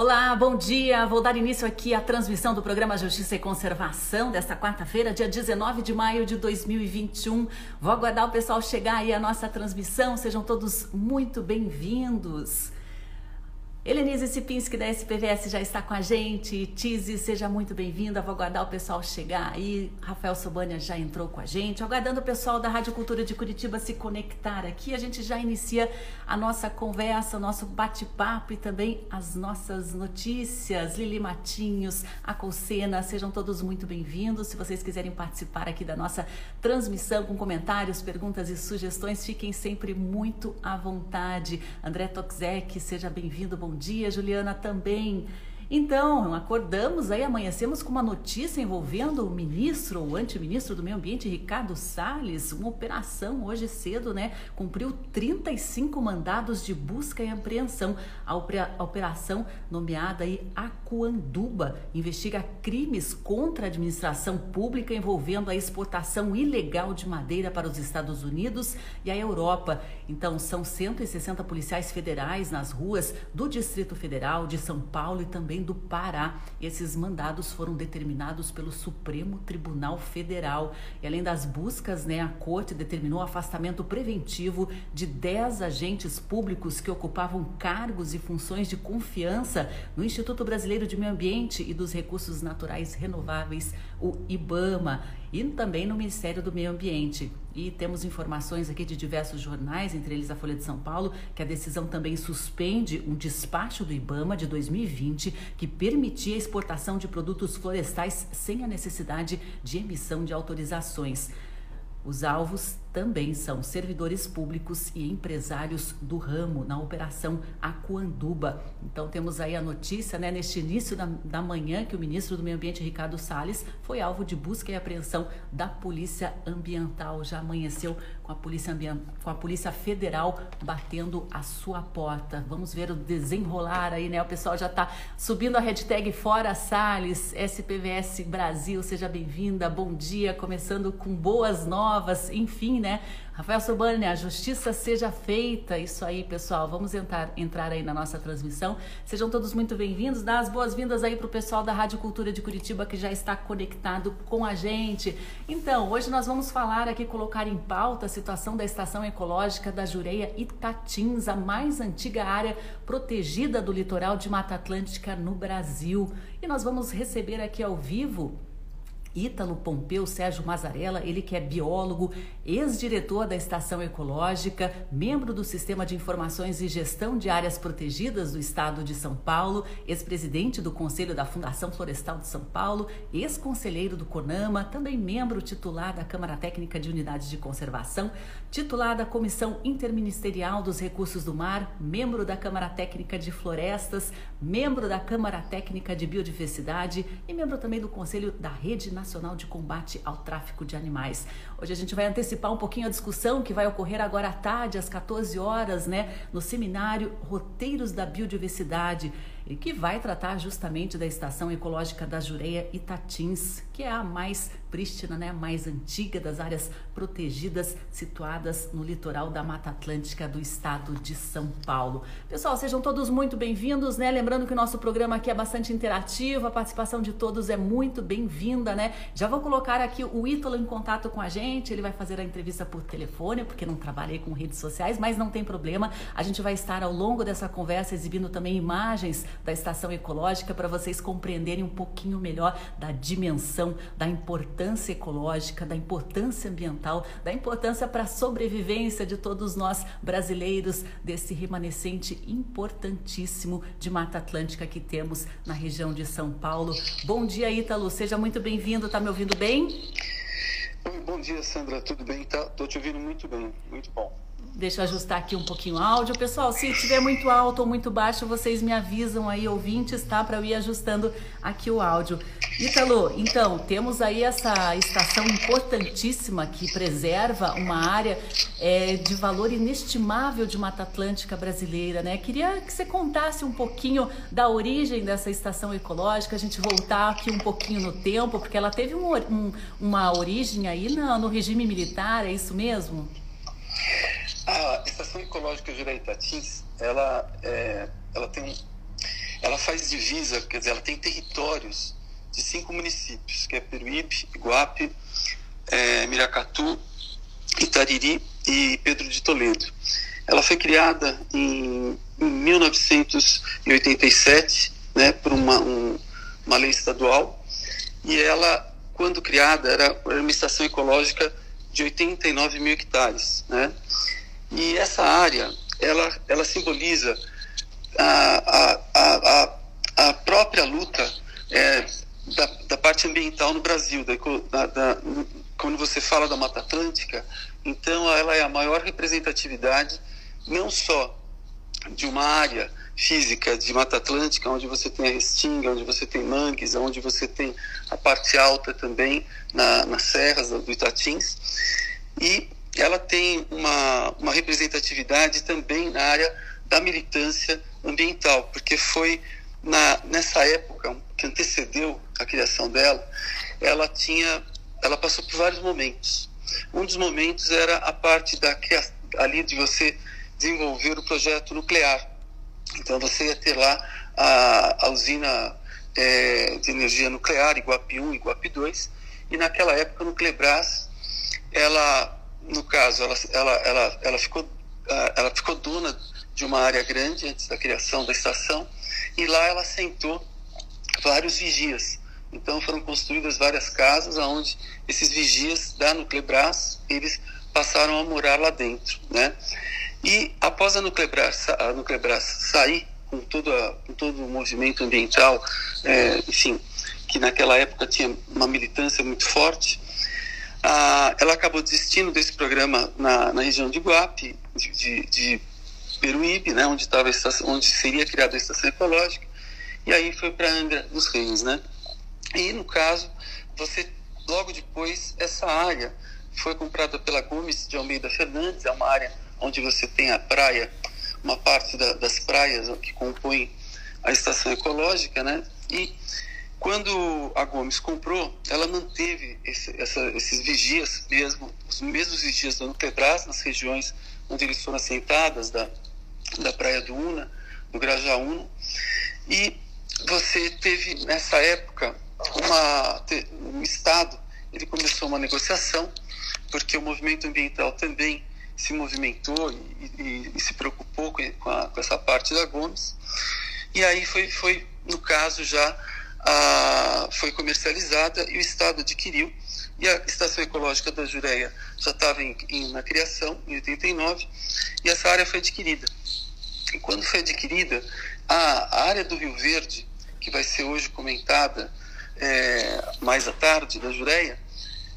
Olá, bom dia. Vou dar início aqui à transmissão do programa Justiça e Conservação desta quarta-feira, dia 19 de maio de 2021. Vou aguardar o pessoal chegar aí à nossa transmissão. Sejam todos muito bem-vindos. Helenise Sipinski da SPVS já está com a gente. Tizi, seja muito bem-vinda. Vou aguardar o pessoal chegar aí. Rafael Sobania já entrou com a gente. Aguardando o pessoal da Rádio Cultura de Curitiba se conectar aqui. A gente já inicia a nossa conversa, o nosso bate-papo e também as nossas notícias. Lili Matinhos, a Colsena, sejam todos muito bem-vindos. Se vocês quiserem participar aqui da nossa transmissão com comentários, perguntas e sugestões, fiquem sempre muito à vontade. André Toxek, seja bem-vindo. Bom dia, Juliana também. Então, acordamos aí, amanhecemos com uma notícia envolvendo o ministro, o antiministro do Meio Ambiente, Ricardo Salles, uma operação hoje cedo, né? Cumpriu 35 mandados de busca e apreensão. A operação nomeada aí Acuanduba investiga crimes contra a administração pública envolvendo a exportação ilegal de madeira para os Estados Unidos e a Europa. Então, são 160 policiais federais nas ruas do Distrito Federal, de São Paulo e também do Pará. Esses mandados foram determinados pelo Supremo Tribunal Federal. E além das buscas, né, a corte determinou o afastamento preventivo de 10 agentes públicos que ocupavam cargos e funções de confiança no Instituto Brasileiro de Meio Ambiente e dos Recursos Naturais Renováveis, o IBAMA e também no Ministério do Meio Ambiente. E temos informações aqui de diversos jornais, entre eles a Folha de São Paulo, que a decisão também suspende um despacho do IBAMA de 2020 que permitia a exportação de produtos florestais sem a necessidade de emissão de autorizações. Os alvos também são servidores públicos e empresários do ramo na Operação Acuanduba. Então temos aí a notícia, né, neste início da, da manhã, que o ministro do Meio Ambiente, Ricardo Salles, foi alvo de busca e apreensão da Polícia Ambiental. Já amanheceu com a Polícia, Ambient... com a Polícia Federal batendo a sua porta. Vamos ver o desenrolar aí, né? O pessoal já está subindo a hashtag Fora Salles, SPVS Brasil, seja bem-vinda, bom dia, começando com boas novas, enfim, né? Rafael Sobani, a justiça seja feita. Isso aí, pessoal. Vamos entrar, entrar aí na nossa transmissão. Sejam todos muito bem-vindos. Dá as boas-vindas aí para o pessoal da Rádio Cultura de Curitiba que já está conectado com a gente. Então, hoje nós vamos falar aqui, colocar em pauta a situação da Estação Ecológica da Jureia Itatins, a mais antiga área protegida do litoral de Mata Atlântica no Brasil. E nós vamos receber aqui ao vivo Ítalo Pompeu Sérgio Mazarella, ele que é biólogo, ex-diretor da Estação Ecológica, membro do Sistema de Informações e Gestão de Áreas Protegidas do Estado de São Paulo, ex-presidente do Conselho da Fundação Florestal de São Paulo, ex-conselheiro do CONAMA, também membro titular da Câmara Técnica de Unidades de Conservação, titular da Comissão Interministerial dos Recursos do Mar, membro da Câmara Técnica de Florestas, membro da Câmara Técnica de Biodiversidade e membro também do Conselho da Rede Nacional de Combate ao Tráfico de Animais. Hoje a gente vai antecipar um pouquinho a discussão que vai ocorrer agora à tarde, às 14 horas, né, no seminário Roteiros da Biodiversidade e que vai tratar justamente da Estação Ecológica da Jureia Itatins, que é a mais prístina, né, a mais antiga das áreas protegidas situadas no litoral da Mata Atlântica do estado de São Paulo. Pessoal, sejam todos muito bem-vindos, né? Lembrando que o nosso programa aqui é bastante interativo, a participação de todos é muito bem-vinda, né? Já vou colocar aqui o Ítalo em contato com a gente, ele vai fazer a entrevista por telefone, porque não trabalhei com redes sociais, mas não tem problema. A gente vai estar ao longo dessa conversa exibindo também imagens da estação ecológica para vocês compreenderem um pouquinho melhor da dimensão, da importância ecológica, da importância ambiental, da importância para a sobrevivência de todos nós brasileiros desse remanescente importantíssimo de Mata Atlântica que temos na região de São Paulo. Bom dia, Ítalo, seja muito bem-vindo. Tá me ouvindo bem? Bom dia, Sandra. Tudo bem? Tá, tô te ouvindo muito bem. Muito bom. Deixa eu ajustar aqui um pouquinho o áudio. Pessoal, se tiver muito alto ou muito baixo, vocês me avisam aí, ouvintes, tá? Para eu ir ajustando aqui o áudio. Ítalo, então, temos aí essa estação importantíssima que preserva uma área é, de valor inestimável de Mata Atlântica brasileira, né? Queria que você contasse um pouquinho da origem dessa estação ecológica, a gente voltar aqui um pouquinho no tempo, porque ela teve um, um, uma origem aí no, no regime militar, é isso mesmo? A Estação Ecológica Juraitatins, ela, é, ela tem ela faz divisa, quer dizer, ela tem territórios de cinco municípios, que é Peruíbe, Iguape, é, Miracatu, Itariri e Pedro de Toledo. Ela foi criada em, em 1987, né, por uma, um, uma lei estadual, e ela, quando criada, era uma estação ecológica de 89 mil hectares, né? E essa área, ela, ela simboliza a, a, a, a própria luta é, da, da, parte ambiental no Brasil. Da, da, quando você fala da Mata Atlântica, então ela é a maior representatividade, não só de uma área física de Mata Atlântica, onde você tem a restinga, onde você tem mangues, onde você tem a parte alta também, na, nas serras do Itatins, e ela tem uma, uma representatividade também na área da militância ambiental, porque foi na, nessa época que antecedeu a criação dela, ela tinha, ela passou por vários momentos. Um dos momentos era a parte da ali de você desenvolver o projeto nuclear. Então você ia ter lá a, a usina é, de energia nuclear Iguape 1, Iguape 2, e naquela época a Nuclebras, ela, no caso, ela, ela, ela, ela ficou ela ficou dona de uma área grande antes da criação da estação e lá ela assentou vários vigias. Então foram construídas várias casas onde esses vigias da Nuclebras eles passaram a morar lá dentro, né? E após a Nuclebras, a Nuclebras sair com todo, a, com todo o movimento ambiental, é, enfim, que naquela época tinha uma militância muito forte, a, ela acabou desistindo desse programa na, na região de Guape, de, de, de Peruíbe, né, onde, estava estação, onde seria criada a estação ecológica, e aí foi para Angra dos Reis, né? E no caso, você logo depois essa área foi comprada pela Gomes de Almeida Fernandes, é uma área onde você tem a praia, uma parte da, das praias que compõem a estação ecológica, né? E quando a Gomes comprou, ela manteve esse, essa, esses vigias mesmo, os mesmos vigias do Nuclebras nas regiões onde eles foram assentadas da, da Praia do Una, do Grajaúna, e você teve nessa época uma, um Estado, ele começou uma negociação, porque o movimento ambiental também se movimentou e, e, e se preocupou com, a, com, essa parte da Gomes, e aí foi, foi no caso já a, foi comercializada e o Estado adquiriu e a Estação Ecológica da Jureia já estava em, em, na criação, em 89, e essa área foi adquirida. E quando foi adquirida, a, a área do Rio Verde, que vai ser hoje comentada é, mais à tarde, da Jureia,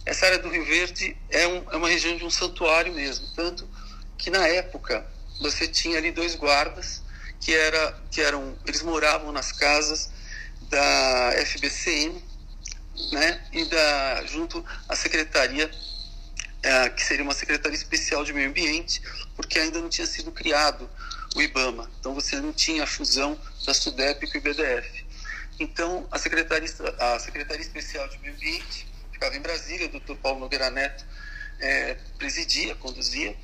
essa área do Rio Verde é, um, é uma região de um santuário mesmo, tanto que na época você tinha ali dois guardas que, era, que eram, eles moravam nas casas da FBCM, né, e da, junto à secretaria, é, que seria uma secretaria especial de meio ambiente, porque ainda não tinha sido criado o IBAMA, então você não tinha a fusão da SUDEP com o IBDF. Então, a secretaria, a secretaria especial de meio ambiente ficava em Brasília, o doutor Paulo Nogueira Neto é, presidia, conduzia,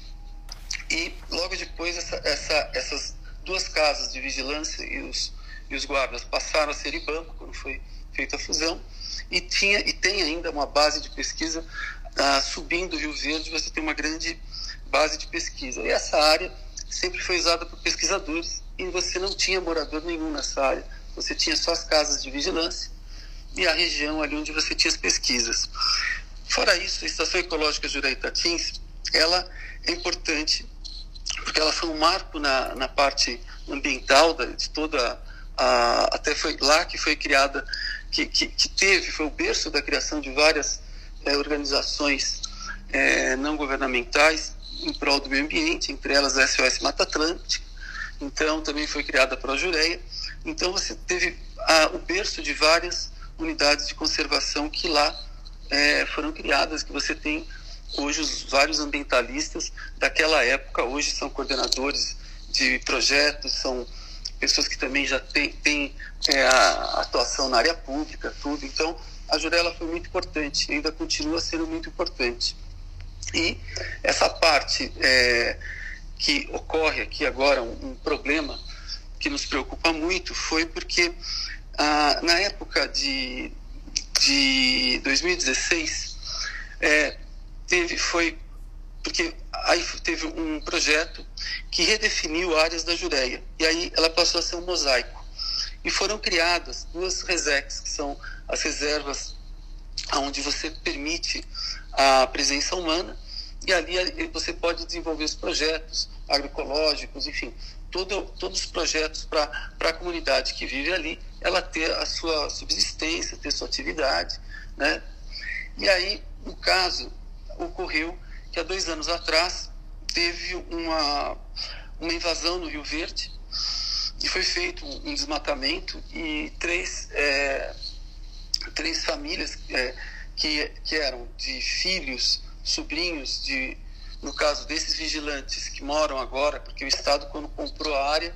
e logo depois essa, essa, essas duas casas de vigilância e os, e os guardas passaram a ser IBAMA, quando foi feita a fusão, e tinha e tem ainda uma base de pesquisa ah, subindo o Rio Verde, você tem uma grande base de pesquisa. E essa área sempre foi usada por pesquisadores e você não tinha morador nenhum nessa área. Você tinha só as casas de vigilância e a região ali onde você tinha as pesquisas. Fora isso, a Estação Ecológica Jurei Tatins, ela é importante porque ela foi um marco na, na parte ambiental de toda a, até foi lá que foi criada que, que, que teve, foi o berço da criação de várias é, organizações é, não governamentais em prol do meio ambiente, entre elas a SOS Mata Atlântica, então também foi criada a Projureia, então você teve a, o berço de várias unidades de conservação que lá é, foram criadas, que você tem hoje os vários ambientalistas daquela época, hoje são coordenadores de projetos, são pessoas que também já têm, têm é, atuação na área pública, tudo. Então, a Jurela foi muito importante, ainda continua sendo muito importante. E essa parte é, que ocorre aqui agora, um, um problema que nos preocupa muito foi porque ah, na época de, de 2016 é, teve foi porque aí teve um projeto que redefiniu áreas da Jureia e aí ela passou a ser um mosaico e foram criadas duas resecs que são as reservas onde você permite a presença humana e ali você pode desenvolver os projetos agroecológicos, enfim, todo, todos os projetos para a comunidade que vive ali, ela ter a sua subsistência, ter sua atividade, né? E aí, no caso, ocorreu que há dois anos atrás teve uma, uma invasão no Rio Verde e foi feito um desmatamento e três, é, três famílias é, que, que eram de filhos, sobrinhos de no caso desses vigilantes que moram agora, porque o Estado, quando comprou a área,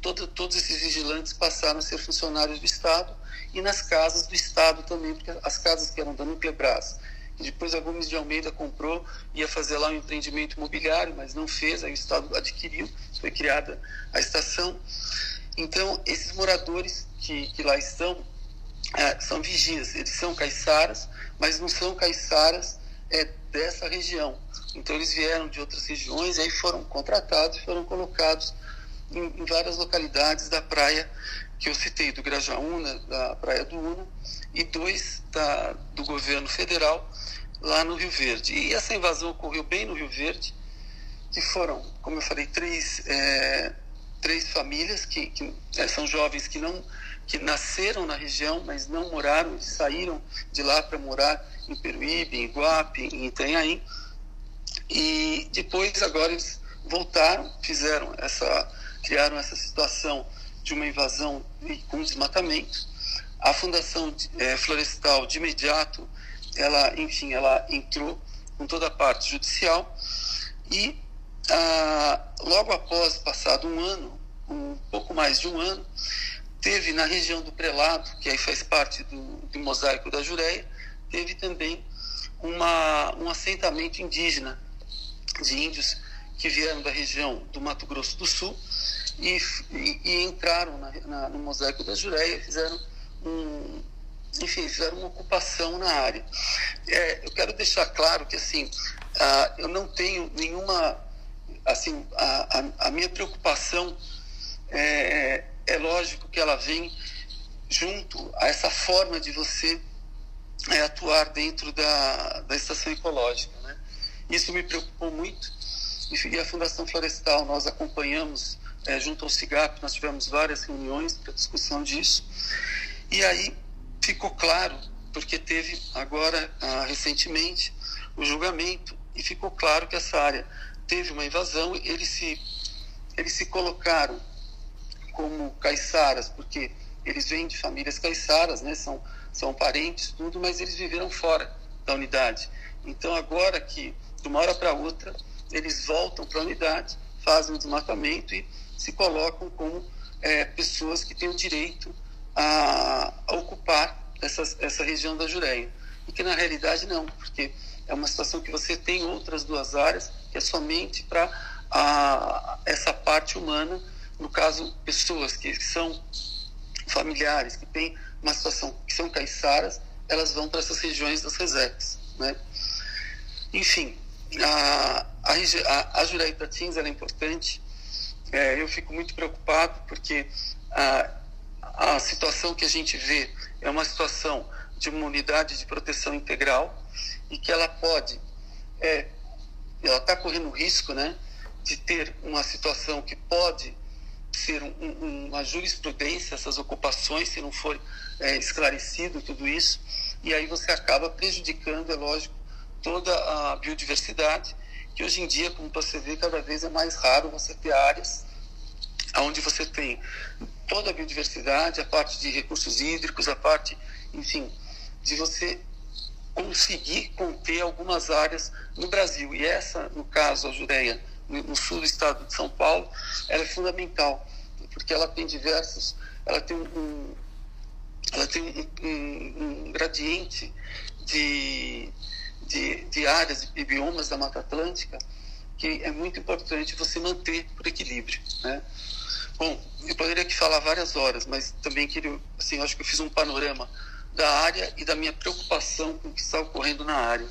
todo, todos esses vigilantes passaram a ser funcionários do Estado e nas casas do Estado também, porque as casas que eram da Nuclebras, depois a Gomes de Almeida comprou, ia fazer lá um empreendimento imobiliário, mas não fez, aí o Estado adquiriu, foi criada a estação. Então, esses moradores que, que lá estão é, são vigias, eles são caiçaras, mas não são caiçaras é, dessa região. Então eles vieram de outras regiões e aí foram contratados e foram colocados em, em várias localidades da praia que eu citei, do Grajaúna, da Praia do Una, e dois da, do governo federal lá no Rio Verde. E essa invasão ocorreu bem no Rio Verde, que foram, como eu falei, três, é, três famílias que, que é, são jovens que não que nasceram na região, mas não moraram, saíram de lá para morar em Peruíbe, em Iguape, em Itanhaém. E depois, agora, eles voltaram, fizeram essa, criaram essa situação de uma invasão com desmatamento. A Fundação é, Florestal, de imediato, ela, enfim, ela entrou com toda a parte judicial e ah, logo após, passado um ano, um pouco mais de um ano, teve na região do Prelado, que aí faz parte do, do mosaico da Jureia, teve também uma, um assentamento indígena de índios que vieram da região do Mato Grosso do Sul e, e, e entraram na, na, no mosaico da Jureia fizeram um, enfim, fizeram uma ocupação na área. É, eu quero deixar claro que assim, ah, eu não tenho nenhuma, assim, a, a, a minha preocupação é, é lógico que ela vem junto a essa forma de você é, atuar dentro da, da estação ecológica. Né? Isso me preocupou muito e a Fundação Florestal nós acompanhamos é, junto ao CIGAP, nós tivemos várias reuniões para discussão disso e aí ficou claro, porque teve agora ah, recentemente o julgamento e ficou claro que essa área teve uma invasão, eles se, eles se colocaram como caiçaras, porque eles vêm de famílias caiçaras, né? são, são parentes, tudo, mas eles viveram fora da unidade. Então, agora que, de uma hora para outra, eles voltam para a unidade, fazem o desmatamento e se colocam como é, pessoas que têm o direito a, ocupar essas, essa região da Jureia. E que, na realidade, não, porque é uma situação que você tem outras duas áreas, que é somente para essa parte humana no caso, pessoas que são familiares, que têm uma situação, que são caiçaras, elas vão para essas regiões das reservas, né? Enfim, a, a, a, a Jureia Tins é importante. É, eu fico muito preocupado porque a, a situação que a gente vê é uma situação de uma unidade de proteção integral e que ela pode, é, ela está correndo risco, né, de ter uma situação que pode ser um, um, uma jurisprudência essas ocupações, se não for é, esclarecido tudo isso, e aí você acaba prejudicando, é lógico, toda a biodiversidade, que hoje em dia, como você vê, cada vez é mais raro você ter áreas onde você tem toda a biodiversidade, a parte de recursos hídricos, a parte, enfim, de você conseguir conter algumas áreas no Brasil. E essa, no caso, a Jureia, no sul do estado de São Paulo, ela é fundamental, porque ela tem diversos, ela tem um, ela tem um, um, um gradiente de, de, de áreas e biomas da Mata Atlântica que é muito importante você manter por equilíbrio, né? Bom, eu poderia aqui falar várias horas, mas também queria, assim, acho que eu fiz um panorama da área e da minha preocupação com o que está ocorrendo na área.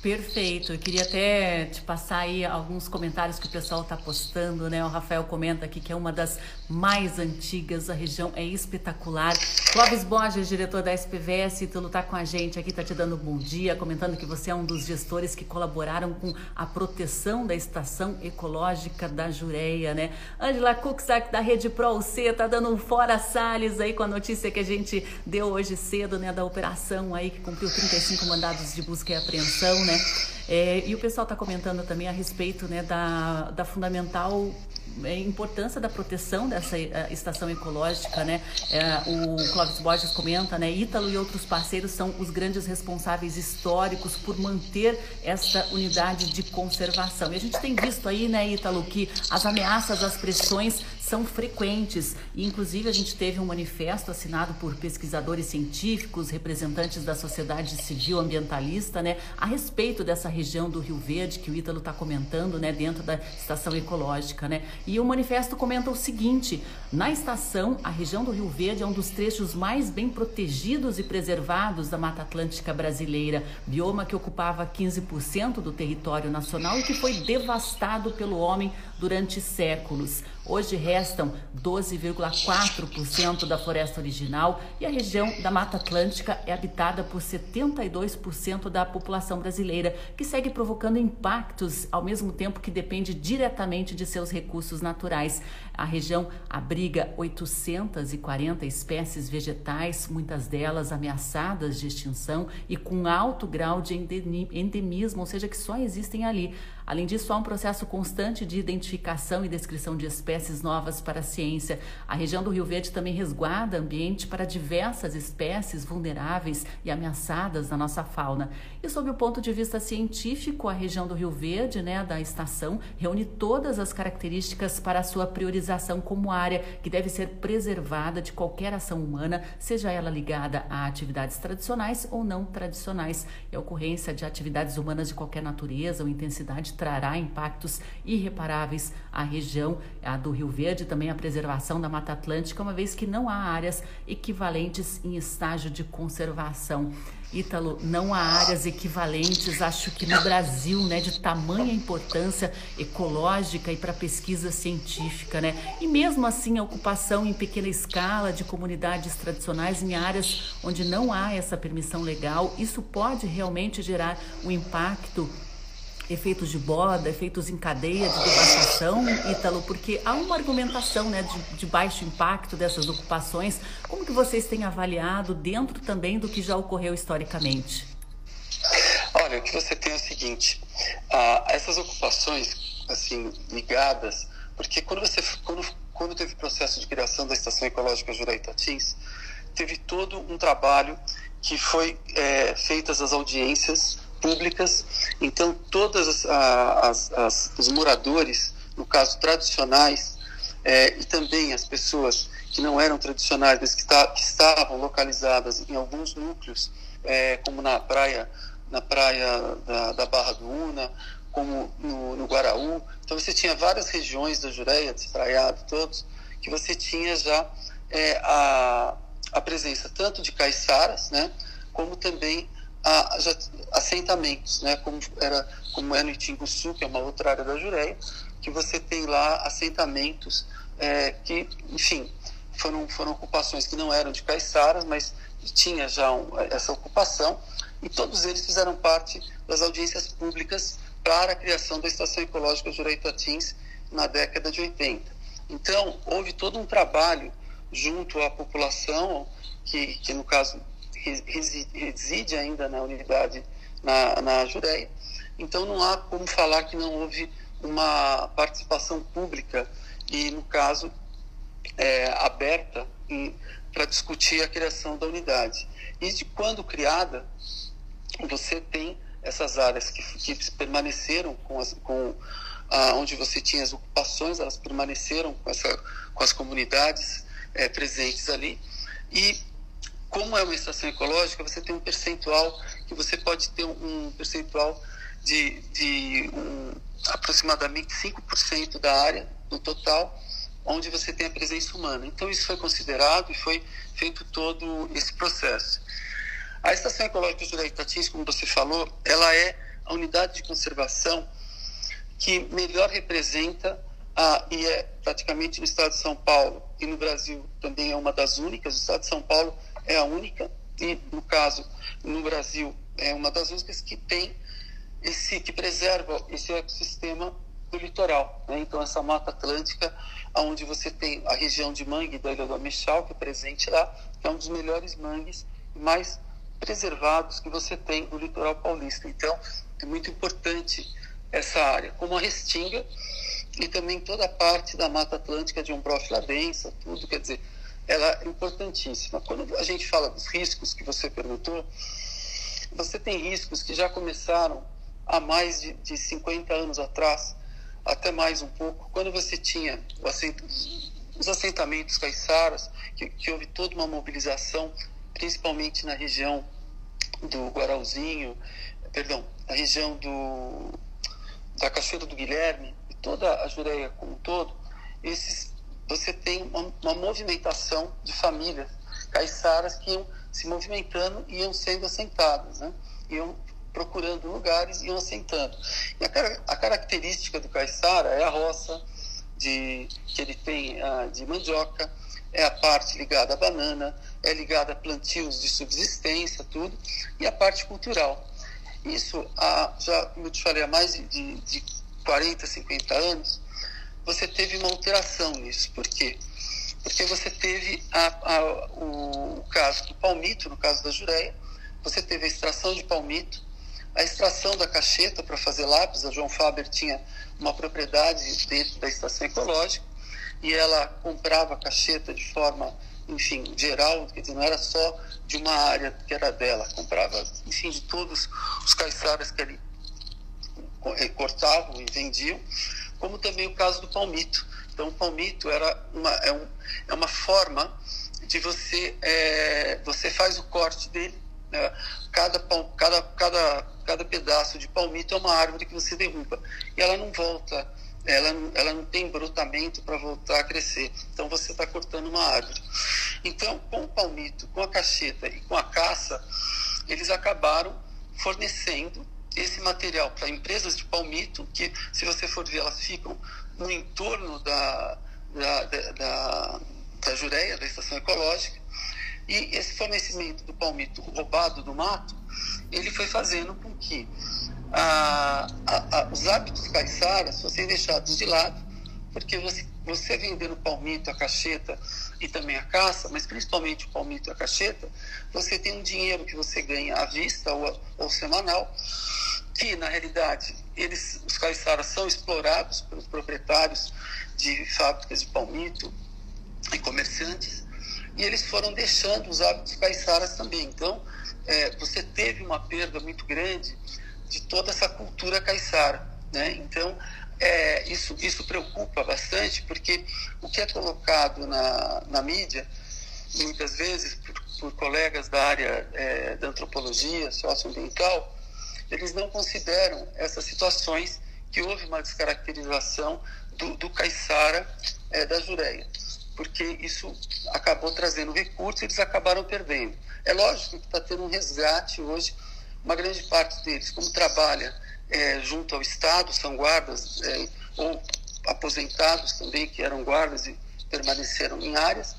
Perfeito. Eu queria até te passar aí alguns comentários que o pessoal está postando, né? O Rafael comenta aqui que é uma das mais antigas, a região é espetacular. Clóvis Borges, diretor da SPVS, tu está com a gente aqui, está te dando um bom dia, comentando que você é um dos gestores que colaboraram com a proteção da estação ecológica da Jureia, né? Angela Kuczak, da Rede Pro UC, está dando um fora Salles aí com a notícia que a gente deu hoje cedo, né? Da operação aí que cumpriu 35 mandados de busca e apreensão, né? É, e o pessoal está comentando também a respeito né, da, da fundamental importância da proteção dessa uh, estação ecológica, né? É, o Clóvis Borges comenta, né? Ítalo e outros parceiros são os grandes responsáveis históricos por manter esta unidade de conservação. E a gente tem visto aí, né, Ítalo, que as ameaças, as pressões são frequentes. E, inclusive, a gente teve um manifesto assinado por pesquisadores científicos, representantes da sociedade civil ambientalista, né, a respeito dessa região do Rio Verde que o Ítalo está comentando, né, dentro da estação ecológica, né. E o manifesto comenta o seguinte: na estação, a região do Rio Verde é um dos trechos mais bem protegidos e preservados da Mata Atlântica brasileira, bioma que ocupava 15% do território nacional e que foi devastado pelo homem durante séculos. Hoje restam 12,4% da floresta original e a região da Mata Atlântica é habitada por 72% da população brasileira, que segue provocando impactos ao mesmo tempo que depende diretamente de seus recursos naturais. A região abriga 840 espécies vegetais, muitas delas ameaçadas de extinção e com alto grau de endemismo, ou seja, que só existem ali. Além disso, há um processo constante de identificação e descrição de espécies novas para a ciência. A região do Rio Verde também resguarda ambiente para diversas espécies vulneráveis e ameaçadas na nossa fauna. E sob o ponto de vista científico, a região do Rio Verde, né, da estação, reúne todas as características para a sua priorização como área que deve ser preservada de qualquer ação humana, seja ela ligada a atividades tradicionais ou não tradicionais. E a ocorrência de atividades humanas de qualquer natureza ou intensidade trará impactos irreparáveis à região a do Rio Verde, também a preservação da Mata Atlântica, uma vez que não há áreas equivalentes em estágio de conservação. Ítalo, não há áreas equivalentes, acho que no Brasil, né, de tamanha importância ecológica e para pesquisa científica, né? E mesmo assim, a ocupação em pequena escala de comunidades tradicionais em áreas onde não há essa permissão legal, isso pode realmente gerar um impacto efeitos de borda, efeitos em cadeia de devastação, Ítalo, porque há uma argumentação né, de, de, baixo impacto dessas ocupações. Como que vocês têm avaliado dentro também do que já ocorreu historicamente? Olha, o que você tem é o seguinte, ah, essas ocupações assim ligadas, porque quando você quando, quando teve o processo de criação da Estação Ecológica Juraí Tatins, teve todo um trabalho que foi é, feitas as audiências públicas. Então, todos as, as, os moradores, no caso tradicionais, é, e também as pessoas que não eram tradicionais, mas que, tá, que estavam localizadas em alguns núcleos, é, como na praia, na praia da, da Barra do Una, como no, no, Guaraú. Então, você tinha várias regiões da Jureia, despraiado todos, que você tinha já é, a, a presença tanto de caiçaras, né, como também a, assentamentos, né, como, era, como é no Itinguçu, que é uma outra área da Jureia, que você tem lá assentamentos é, que, enfim, foram, foram ocupações que não eram de caiçaras, mas tinha já um, essa ocupação, e todos eles fizeram parte das audiências públicas para a criação da Estação Ecológica Jureia Tatins na década de 80. Então, houve todo um trabalho junto à população, que, que no caso reside ainda na unidade na, na Jureia. Então não há como falar que não houve uma participação pública e, no caso, é, aberta para discutir a criação da unidade. E de quando criada, você tem essas áreas que, que permaneceram com, as, com a, onde você tinha as ocupações, elas permaneceram com, essa, com as comunidades é, presentes ali. E como é uma estação ecológica, você tem um percentual que você pode ter um percentual de, de um, aproximadamente 5% da área no total, onde você tem a presença humana. Então isso foi considerado e foi feito todo esse processo. A Estação Ecológica Jurei Itatins, como você falou, ela é a unidade de conservação que melhor representa a, e é praticamente no estado de São Paulo e no Brasil também é uma das únicas. O estado de São Paulo é a única e no caso no Brasil é uma das únicas que tem esse que preserva esse ecossistema do litoral. Né? Então essa mata atlântica, onde você tem a região de mangue da Ilha do Ameixal, que é presente lá, que é um dos melhores mangues mais preservados que você tem no litoral paulista. Então é muito importante essa área, como a restinga e também toda a parte da Mata Atlântica de Umbrófila densa, tudo, quer dizer, ela é importantíssima. Quando a gente fala dos riscos que você perguntou, você tem riscos que já começaram há mais de, de 50 anos atrás, até mais um pouco, quando você tinha os assentamentos caiçaras, que, que houve toda uma mobilização, principalmente na região do Guarauzinho, perdão, na região do, da Cachoeira do Guilherme, e toda a Jureia como um todo, esses, você tem uma, uma movimentação de famílias caiçaras que iam se movimentando e iam sendo assentadas, né? iam procurando lugares e iam assentando. E a, a característica do caiçara é a roça de, que ele tem de mandioca, é a parte ligada à banana, é ligada a plantios de subsistência, tudo, e a parte cultural. Isso, há, já, como eu te falei, há mais de, de 40, 50 anos, você teve uma alteração nisso. Por quê? Porque você teve a, a, o, o, caso do palmito, no caso da jureia, você teve a extração de palmito, a extração da cacheta para fazer lápis. A João Faber tinha uma propriedade dentro da estação ecológica e ela comprava a cacheta de forma, enfim, geral, quer dizer, não era só de uma área que era dela, comprava, enfim, de todos os caiçaras que ali eh, cortavam e vendiam, como também o caso do palmito. Então, o palmito era uma, é, um, é uma forma de você, é, você faz o corte dele, né? cada, cada, cada, cada pedaço de palmito é uma árvore que você derruba e ela não volta ela, ela não tem brotamento para voltar a crescer. Então você está cortando uma árvore. Então, com o palmito, com a cacheta e com a caça, eles acabaram fornecendo esse material para empresas de palmito, que, se você for ver, elas ficam no entorno da, da, da, da, da Jureia, da estação ecológica, e esse fornecimento do palmito roubado do mato, ele foi fazendo com que a, a, a, os hábitos caiçaras fossem deixados de lado, porque você, você vendendo palmito, a cacheta e também a caça, mas principalmente o palmito e a cacheta, você tem um dinheiro que você ganha à vista ou, ou semanal, que na realidade eles, os caiçaras são explorados pelos proprietários de fábricas de palmito e comerciantes, e eles foram deixando os hábitos caiçaras também. Então, é, você teve uma perda muito grande de toda essa cultura caiçara. Né? Então, é, isso, isso preocupa bastante, porque o que é colocado na, na mídia, muitas vezes por, por colegas da área é, da antropologia socioambiental, eles não consideram essas situações que houve uma descaracterização do, do caiçara é, da jureia, porque isso acabou trazendo recursos e eles acabaram perdendo. É lógico que está tendo um resgate hoje uma grande parte deles, como trabalha é, junto ao Estado, são guardas é, ou aposentados também, que eram guardas e permaneceram em áreas.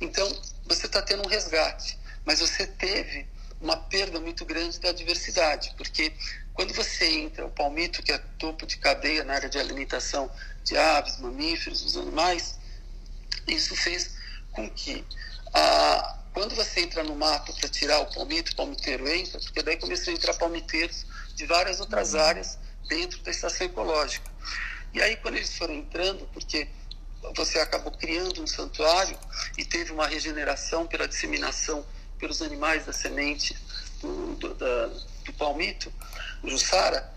Então, você está tendo um resgate, mas você teve uma perda muito grande da diversidade, porque quando você entra, o palmito, que é topo de cadeia na área de alimentação de aves, mamíferos, os animais, isso fez com que a, quando você entra no mato para tirar o palmito, o palmiteiro entra, porque daí começam a entrar palmiteiros de várias outras áreas dentro da estação ecológica. E aí, quando eles foram entrando, porque você acabou criando um santuário e teve uma regeneração pela disseminação pelos animais da semente do, do, da, do palmito, Jussara,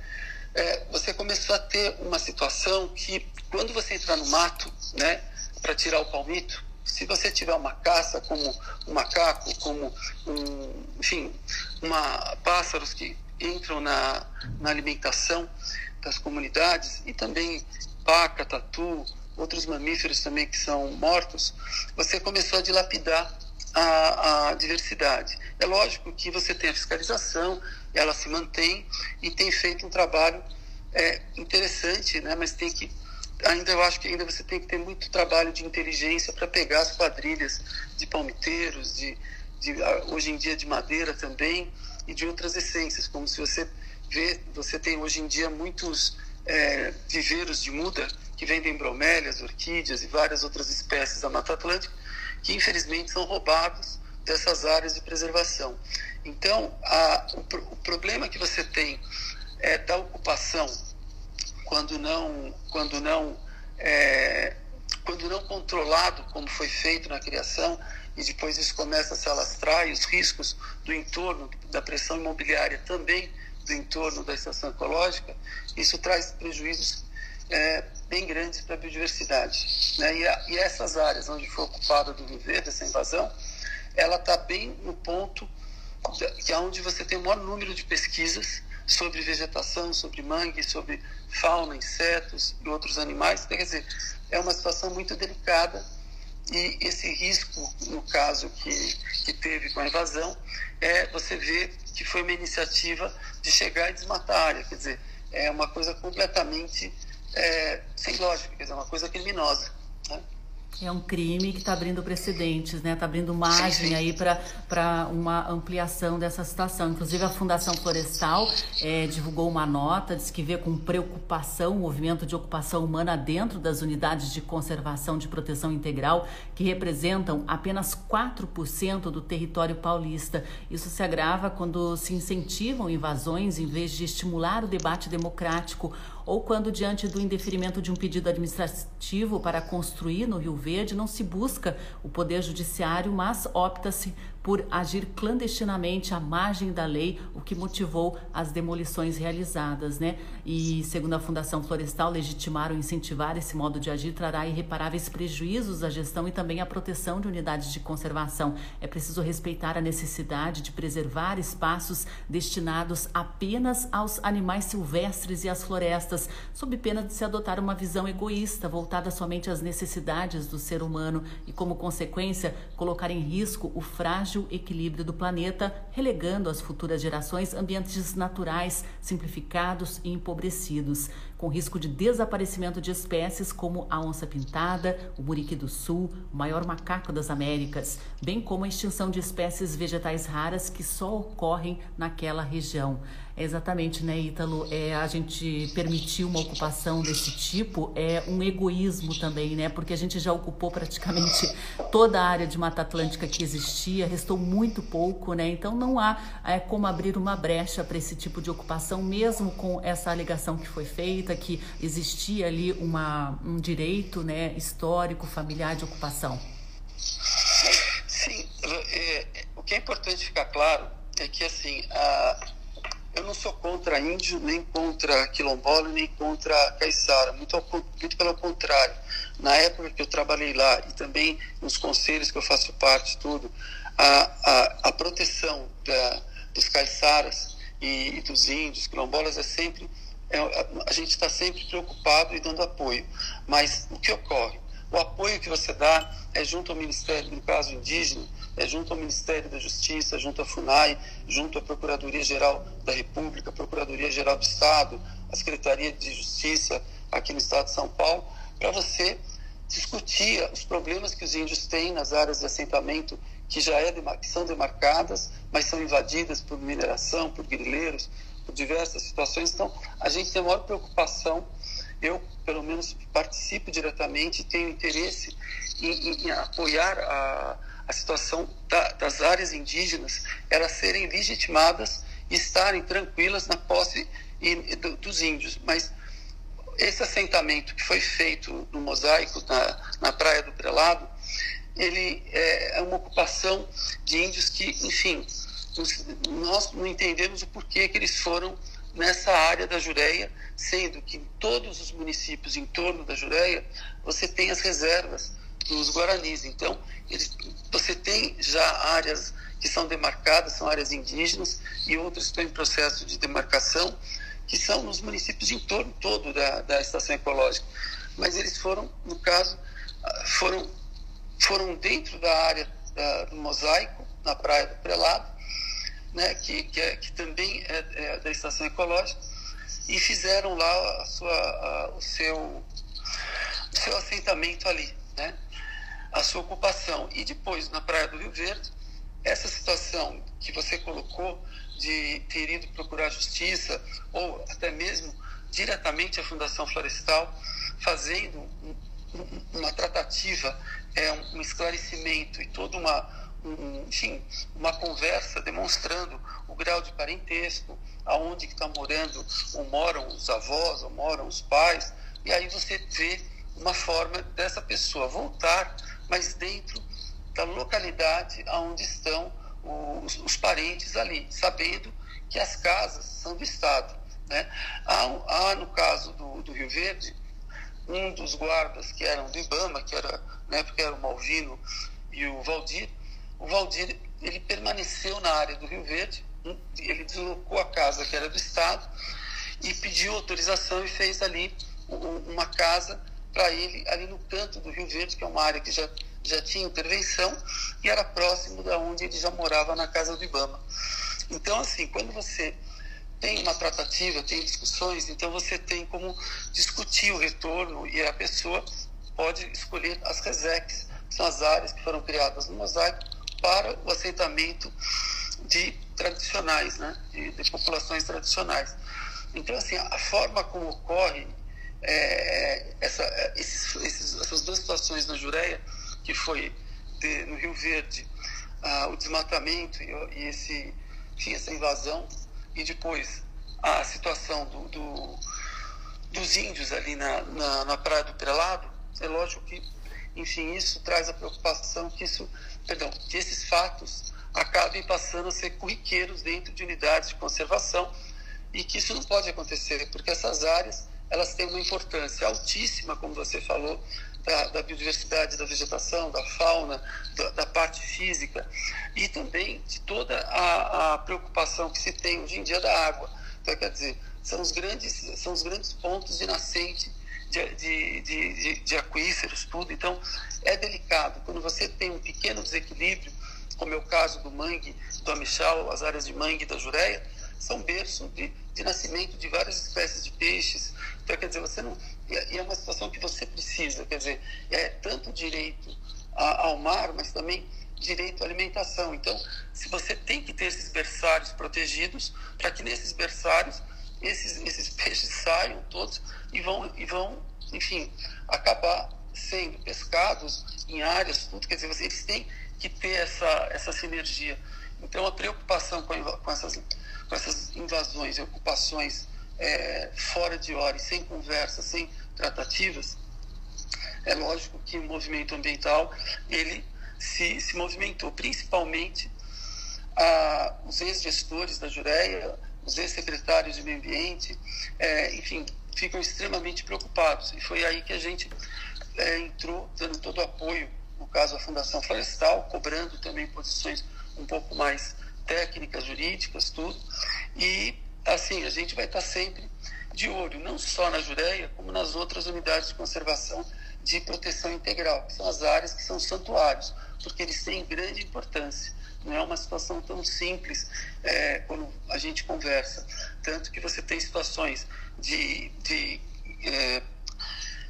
é, você começou a ter uma situação que, quando você entrar no mato, né, para tirar o palmito, se você tiver uma caça como um macaco, como um, enfim, uma, pássaros que entram na, na alimentação das comunidades e também paca, tatu, outros mamíferos também que são mortos, você começou a dilapidar a, a diversidade. É lógico que você tem a fiscalização, ela se mantém e tem feito um trabalho é, interessante, né? mas tem que ainda eu acho que ainda você tem que ter muito trabalho de inteligência para pegar as quadrilhas de palmiteiros, de, de, hoje em dia de madeira também e de outras essências, como se você vê, você tem hoje em dia muitos é, viveiros de muda que vendem bromélias, orquídeas e várias outras espécies da Mata Atlântica que infelizmente são roubados dessas áreas de preservação. Então, a, o, o, problema que você tem é da ocupação quando não, quando não, é, quando não controlado, como foi feito na criação, e depois isso começa a se alastrar e os riscos do entorno, da pressão imobiliária também do entorno da estação ecológica, isso traz prejuízos é, bem grandes para a biodiversidade. Né? E, a, e, essas áreas onde foi ocupada do viver dessa invasão, ela está bem no ponto que é onde você tem o maior número de pesquisas sobre vegetação, sobre mangue, sobre fauna, insetos e outros animais. Quer dizer, é uma situação muito delicada e esse risco, no caso que, que teve com a invasão, é você vê que foi uma iniciativa de chegar e desmatar a área. Quer dizer, é uma coisa completamente é, sem lógica, quer dizer, é uma coisa criminosa. Né? É um crime que está abrindo precedentes, né? Está abrindo margem aí para uma ampliação dessa situação. Inclusive a Fundação Florestal é, divulgou uma nota, diz que vê com preocupação o movimento de ocupação humana dentro das unidades de conservação de proteção integral, que representam apenas 4% do território paulista. Isso se agrava quando se incentivam invasões em vez de estimular o debate democrático ou quando, diante do indeferimento de um pedido administrativo para construir no Rio Verde, não se busca o Poder Judiciário, mas opta-se por agir clandestinamente à margem da lei, o que motivou as demolições realizadas, né? E segundo a Fundação Florestal, legitimar ou incentivar esse modo de agir trará irreparáveis prejuízos à gestão e também à proteção de unidades de conservação. É preciso respeitar a necessidade de preservar espaços destinados apenas aos animais silvestres e às florestas, sob pena de se adotar uma visão egoísta voltada somente às necessidades do ser humano e, como consequência, colocar em risco o frágil frágil equilíbrio do planeta, relegando às futuras gerações ambientes naturais simplificados e empobrecidos com risco de desaparecimento de espécies como a onça-pintada, o muriqui do sul, o maior macaco das Américas, bem como a extinção de espécies vegetais raras que só ocorrem naquela região. É exatamente, né, Ítalo? É, a gente permitir uma ocupação desse tipo é um egoísmo também, né? Porque a gente já ocupou praticamente toda a área de Mata Atlântica que existia, restou muito pouco, né? Então não há é, como abrir uma brecha para esse tipo de ocupação, mesmo com essa alegação que foi feita que existia ali uma, um direito né, histórico, familiar de ocupação? Sim, é, o que é importante ficar claro é que assim, a, eu não sou contra índio, nem contra quilombola, nem contra caiçara, muito, muito pelo contrário. Na época que eu trabalhei lá e também nos conselhos que eu faço parte, tudo, a, a, a proteção da, dos caiçaras e, e dos índios, quilombolas, é sempre é, a gente está sempre preocupado e dando apoio. Mas o que ocorre? O apoio que você dá é junto ao Ministério, no caso indígena, é junto ao Ministério da Justiça, junto à FUNAI, junto à Procuradoria-Geral da República, Procuradoria-Geral do Estado, a Secretaria de Justiça aqui no Estado de São Paulo, para você discutir os problemas que os índios têm nas áreas de assentamento que já é, que são demarcadas, mas são invadidas por mineração, por grileiros, por diversas situações. Então, a gente tem a maior preocupação. Eu, pelo menos, participo diretamente tenho interesse em, em, em apoiar a, a situação da, das áreas indígenas, elas serem legitimadas e estarem tranquilas na posse e, do, dos índios. Mas esse assentamento que foi feito no mosaico na, na praia do Prelado, ele é, é uma ocupação de índios que, enfim, nós não entendemos o porquê que eles foram nessa área da Jureia, sendo que em todos os municípios em torno da Jureia você tem as reservas dos guaranis. Então, eles, você tem já áreas que são demarcadas, são áreas indígenas, e outras estão em processo de demarcação, que são nos municípios em torno todo da, da estação ecológica. mas eles foram, no caso, foram, foram dentro da área da, do mosaico, na praia do Prelado, né, que, que, é, que também é, é, da estação ecológica, e fizeram lá a sua, a, o, seu, seu assentamento ali, né, a sua ocupação. E depois, na praia do Rio Verde, essa situação que você colocou de ter ido procurar justiça, ou até mesmo diretamente a Fundação Florestal, fazendo um, um, uma tratativa, é, um esclarecimento e toda uma um, enfim, uma conversa demonstrando o grau de parentesco, aonde que está morando, ou moram os avós, ou moram os pais, e aí você vê uma forma dessa pessoa voltar, mas dentro da localidade onde estão os, os parentes ali, sabendo que as casas são do Estado. Né? Há, há no caso do, do Rio Verde, um dos guardas que eram do Ibama, que era, né, era o Malvino e o Valdir, o Valdir ele permaneceu na área do Rio Verde, ele deslocou a casa que era do Estado e pediu autorização e fez ali uma casa para ele ali no canto do Rio Verde, que é uma área que já, já tinha intervenção e era próximo da onde ele já morava na casa do Ibama. Então, assim, quando você tem uma tratativa, tem discussões, então você tem como discutir o retorno e a pessoa pode escolher as resecs, que são as áreas que foram criadas no mosaico, para o assentamento de tradicionais, né, de, de populações tradicionais. Então, assim, a forma como ocorre é, essa, esses, esses, essas duas situações na Jureia, que foi de, no Rio Verde, ah, o desmatamento e, e, esse, enfim, essa invasão, e depois a situação do, do, dos índios ali na, na, na Praia do Prelado, é lógico que, enfim, isso traz a preocupação que isso perdão, que esses fatos acabem passando a ser corriqueiros dentro de unidades de conservação e que isso não pode acontecer, porque essas áreas elas têm uma importância altíssima, como você falou, da, da biodiversidade da vegetação, da fauna, da, da, parte física e também de toda a, a, preocupação que se tem hoje em dia da água. Então, quer dizer, são os grandes, são os grandes pontos de nascente de, de, de, de, aquíferos, tudo. Então, é delicado. Quando você tem um pequeno desequilíbrio, como é o caso do mangue do Amichal, as áreas de mangue da Jureia, são berço de, de nascimento de várias espécies de peixes. Então, quer dizer, você não. E é uma situação que você precisa, quer dizer, é tanto direito ao mar, mas também direito à alimentação. Então, se você tem que ter esses berçários protegidos, para que nesses berçários esses, esses peixes saiam todos e vão, e vão, enfim, acabar sendo pescados em áreas, tudo, quer dizer, eles têm que ter essa, essa sinergia. Então, a preocupação com, com, essas, com essas invasões e ocupações é, fora de hora sem conversa, sem tratativas, é lógico que o movimento ambiental ele se, se movimentou, principalmente a, os ex-gestores da Jureia, os ex-secretários de meio ambiente, é, enfim, ficam extremamente preocupados. E foi aí que a gente é, entrou, dando todo o apoio, no caso a Fundação Florestal, cobrando também posições um pouco mais técnicas, jurídicas, tudo. E, assim, a gente vai estar sempre de olho, não só na Jureia, como nas outras unidades de conservação de proteção integral, que são as áreas que são santuários, porque eles têm grande importância. Não é uma situação tão simples é, quando a gente conversa. Tanto que você tem situações de, de é,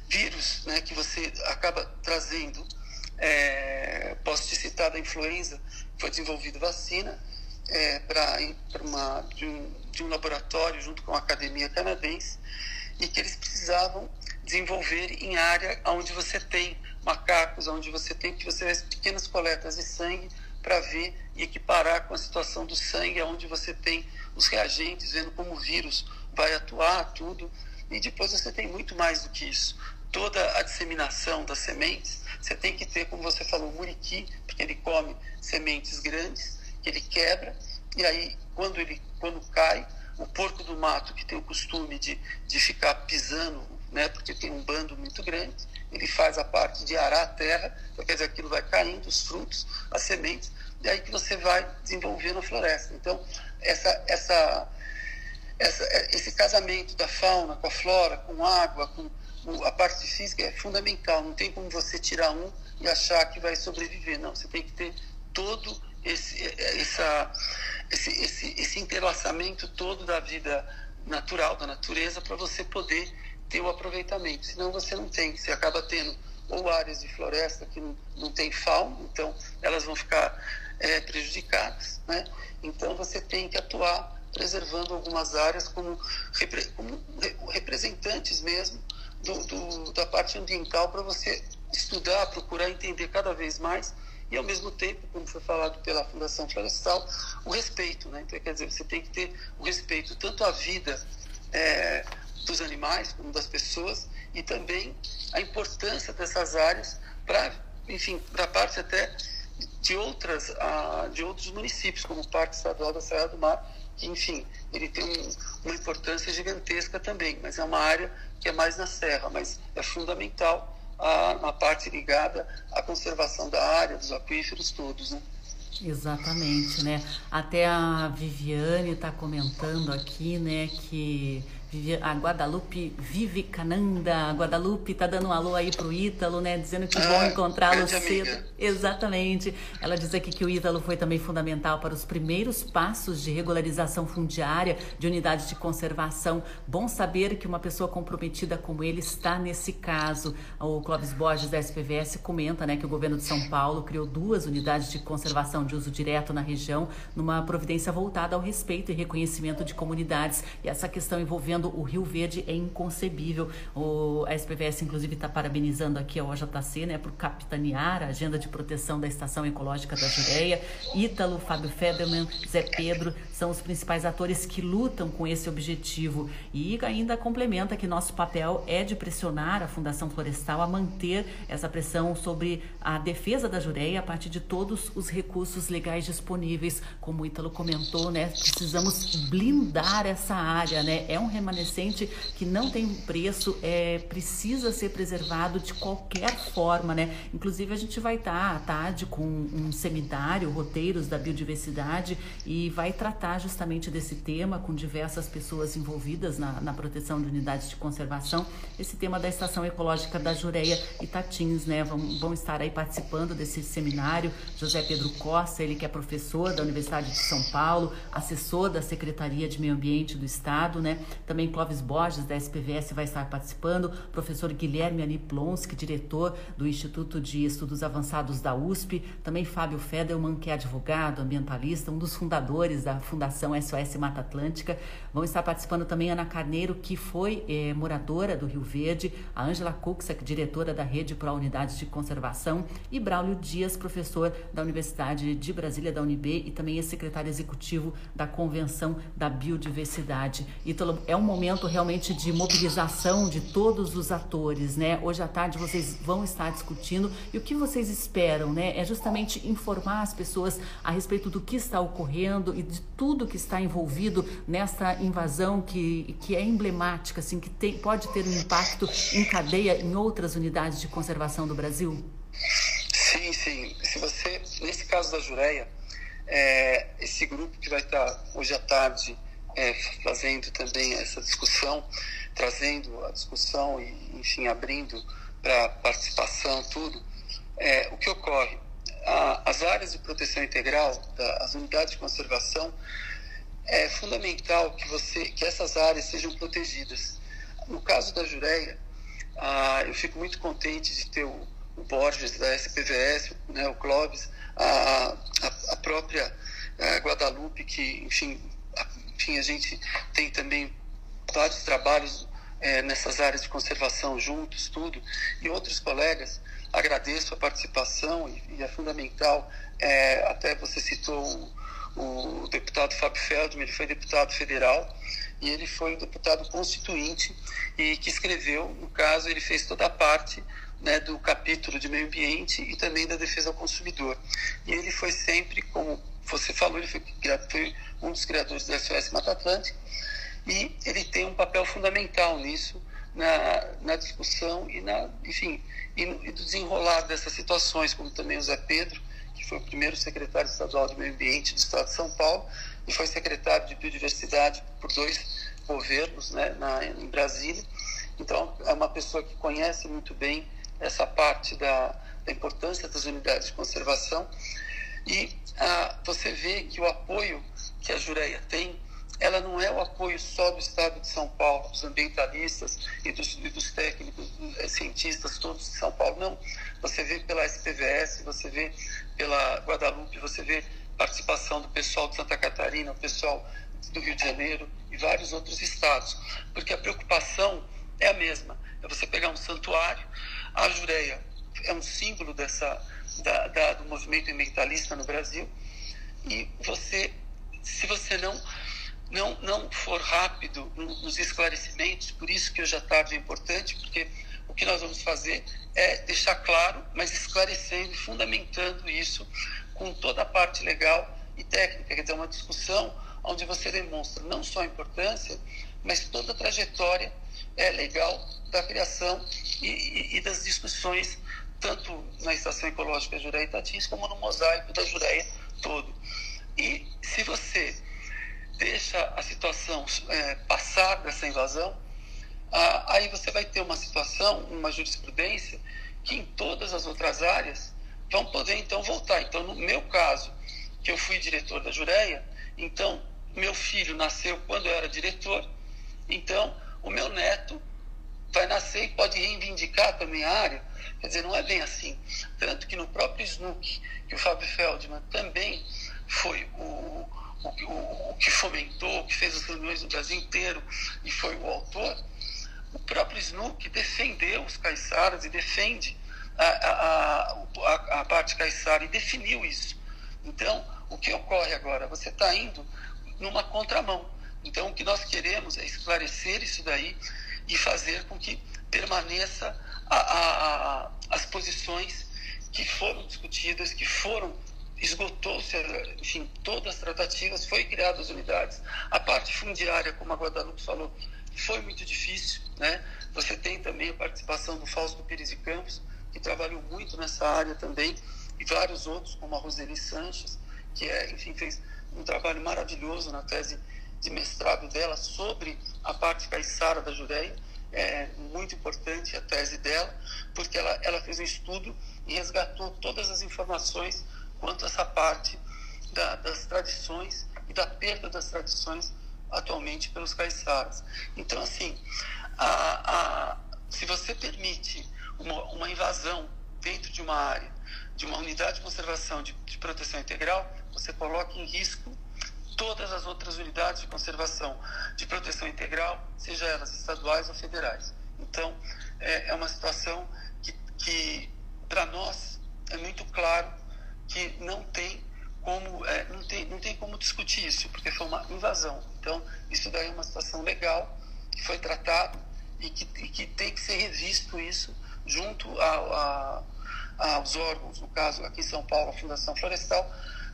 vírus né, que você acaba trazendo. É, posso te citar da influenza, foi desenvolvida vacina é, para de um, de um laboratório junto com a academia canadense e que eles precisavam desenvolver em área onde você tem macacos, onde você tem que você vê pequenas coletas de sangue para ver e equiparar com a situação do sangue, onde você tem os reagentes, vendo como o vírus vai atuar, tudo. E depois você tem muito mais do que isso. Toda a disseminação das sementes, você tem que ter, como você falou, muriqui, porque ele come sementes grandes, que ele quebra, e aí, quando ele quando cai, o porco do mato, que tem o costume de, de ficar pisando, né, porque tem um bando muito grande, ele faz a parte de arar a terra, então, quer dizer, aquilo vai caindo, os frutos, as sementes, e aí que você vai desenvolvendo a floresta. Então, essa, essa, essa, esse casamento da fauna com a flora, com água, com a parte física é fundamental, não tem como você tirar um e achar que vai sobreviver, não, você tem que ter todo esse, essa, esse, esse, esse entrelaçamento todo da vida natural, da natureza, para você poder ter o aproveitamento, senão você não tem, você acaba tendo ou áreas de floresta que não, não tem fauna, então elas vão ficar é, prejudicadas, né? Então você tem que atuar preservando algumas áreas como, como representantes mesmo do, do, da parte ambiental para você estudar, procurar entender cada vez mais e ao mesmo tempo, como foi falado pela Fundação Florestal, o respeito, né? Então quer dizer, você tem que ter o respeito tanto à vida é, dos animais como das pessoas e também a importância dessas áreas para, enfim, da parte até de outras, de outros municípios, como o Parque Estadual da Serra do Mar, que, enfim, ele tem um, uma importância gigantesca também, mas é uma área que é mais na serra, mas é fundamental a, a parte ligada à conservação da área, dos aquíferos todos, né? Exatamente, né? Até a Viviane está comentando aqui, né, que a Guadalupe Vivicananda. A Guadalupe tá dando um alô aí pro Ítalo, né? Dizendo que ah, bom encontrá-lo cedo. Amiga. Exatamente. Ela diz aqui que o Ítalo foi também fundamental para os primeiros passos de regularização fundiária de unidades de conservação. Bom saber que uma pessoa comprometida como ele está nesse caso. O Clóvis Borges da SPVS comenta, né, que o governo de São Paulo criou duas unidades de conservação de uso direto na região, numa providência voltada ao respeito e reconhecimento de comunidades. E essa questão envolvendo o Rio Verde é inconcebível. O, a SPVS, inclusive, está parabenizando aqui a OJC né, por capitanear a agenda de proteção da Estação Ecológica da Jureia. Ítalo, Fábio Federman, Zé Pedro são os principais atores que lutam com esse objetivo. E ainda complementa que nosso papel é de pressionar a Fundação Florestal a manter essa pressão sobre a defesa da Jureia a partir de todos os recursos legais disponíveis. Como o Ítalo comentou, né, precisamos blindar essa área. Né? É um remanescente que não tem preço, é, precisa ser preservado de qualquer forma, né? Inclusive a gente vai estar à tarde com um seminário, roteiros da biodiversidade, e vai tratar justamente desse tema com diversas pessoas envolvidas na, na proteção de unidades de conservação. Esse tema da Estação Ecológica da Jureia e Tatins, né? Vão, vão estar aí participando desse seminário. José Pedro Costa, ele que é professor da Universidade de São Paulo, assessor da Secretaria de Meio Ambiente do Estado, né? Também também Clóvis Borges, da SPVS, vai estar participando, professor Guilherme Aniplonski, diretor do Instituto de Estudos Avançados da USP, também Fábio Fedelman, que é advogado, ambientalista, um dos fundadores da Fundação SOS Mata Atlântica. Vão estar participando também Ana Carneiro, que foi eh, moradora do Rio Verde, a Ângela Cuxac, diretora da Rede Pro Unidades de Conservação, e Braulio Dias, professor da Universidade de Brasília, da UNB, e também é secretário executivo da Convenção da Biodiversidade. É um momento realmente de mobilização de todos os atores, né? Hoje à tarde vocês vão estar discutindo e o que vocês esperam, né? É justamente informar as pessoas a respeito do que está ocorrendo e de tudo que está envolvido nesta invasão que, que é emblemática, assim, que tem, pode ter um impacto em cadeia em outras unidades de conservação do Brasil? Sim, sim. Se você, nesse caso da Jureia, é, esse grupo que vai estar hoje à tarde é, fazendo também essa discussão, trazendo a discussão e, enfim, abrindo para participação, tudo, é, o que ocorre? A, as áreas de proteção integral, da, as unidades de conservação, é fundamental que, você, que essas áreas sejam protegidas. No caso da Jureia, eu fico muito contente de ter o, o Borges da SPVS, né, o Clóvis, a, a, a própria a eh, Guadalupe, que, enfim, enfim, a gente tem também vários trabalhos é, nessas áreas de conservação juntos, tudo, e outros colegas. Agradeço a participação e, e é fundamental. É, até você citou o, o deputado Fábio Feldman, ele foi deputado federal e ele foi um deputado constituinte e que escreveu, no caso, ele fez toda a parte né, do capítulo de meio ambiente e também da defesa ao consumidor. E ele foi sempre, como você falou, ele foi, foi um dos criadores do SOS Mata Atlântica e ele tem um papel fundamental nisso, na, na discussão e, na, enfim, e no, e desenrolar dessas situações, como também o Zé Pedro, que foi o primeiro secretário estadual de Meio Ambiente do Estado de São Paulo e foi secretário de Biodiversidade por dois governos né, na, em Brasília Então, é uma pessoa que conhece muito bem essa parte da, da importância das unidades de conservação. E ah, você vê que o apoio que a Jureia tem, ela não é o apoio só do Estado de São Paulo, dos ambientalistas e dos, e dos técnicos, dos eh, cientistas todos de São Paulo, não. Você vê pela SPVS, você vê pela Guadalupe, você vê participação do pessoal de Santa Catarina, o pessoal do Rio de Janeiro e vários outros estados, porque a preocupação é a mesma. É você pegar um santuário, a Jureia é um símbolo dessa da, da, do movimento ambientalista no Brasil. E você, se você não não não for rápido nos esclarecimentos, por isso que hoje à tarde é importante, porque o que nós vamos fazer é deixar claro, mas esclarecendo fundamentando isso com toda a parte legal e técnica, quer dizer, uma discussão onde você demonstra não só a importância, mas toda a trajetória é, legal da criação e, e, e, das discussões, tanto na Estação Ecológica Jureia Itatins, como no mosaico da Jureia todo. E se você deixa a situação é, passar dessa invasão, aí você vai ter uma situação, uma jurisprudência, que em todas as outras áreas vão poder então voltar. Então, no meu caso, que eu fui diretor da Jureia, então meu filho nasceu quando eu era diretor, então o meu neto vai nascer e pode reivindicar também a área. Quer dizer, não é bem assim. Tanto que no próprio SNUC, que o Fábio Feldman também foi o, o, o, o que fomentou, que fez as reuniões no Brasil inteiro e foi o autor, o próprio SNUC defendeu os caiçaras e defende a, a, a, a parte caiçara e definiu isso. Então, o que ocorre agora? Você está indo numa contramão. Então, o que nós queremos é esclarecer isso daí e fazer com que permaneça a, a, a, as posições que foram discutidas, que foram esgotou-se, enfim, todas as tratativas, foi criadas as unidades. A parte fundiária, como a Guadalupe falou, foi muito difícil, né? Você tem também a participação do Fausto Pires e Campos, que trabalhou muito nessa área também, e vários outros, como a Roseli Sanches, que é, enfim, fez um trabalho maravilhoso na tese de mestrado dela sobre a parte caiçara da Judeia. É muito importante a tese dela, porque ela, ela fez um estudo e resgatou todas as informações quanto a essa parte da, das tradições e da perda das tradições atualmente pelos caiçaras. Então, assim, a, a, se você permite uma, uma invasão dentro de uma área, de uma unidade de conservação de, de proteção integral, você coloca em risco todas as outras unidades de conservação de proteção integral, seja elas estaduais ou federais. Então, é, é uma situação que, que para nós, é muito claro que não tem como é, não, tem, não tem como discutir isso, porque foi uma invasão. Então, isso daí é uma situação legal, que foi tratado e que, e que tem que ser revisto isso junto a, a, aos órgãos, no caso aqui em São Paulo, a Fundação Florestal,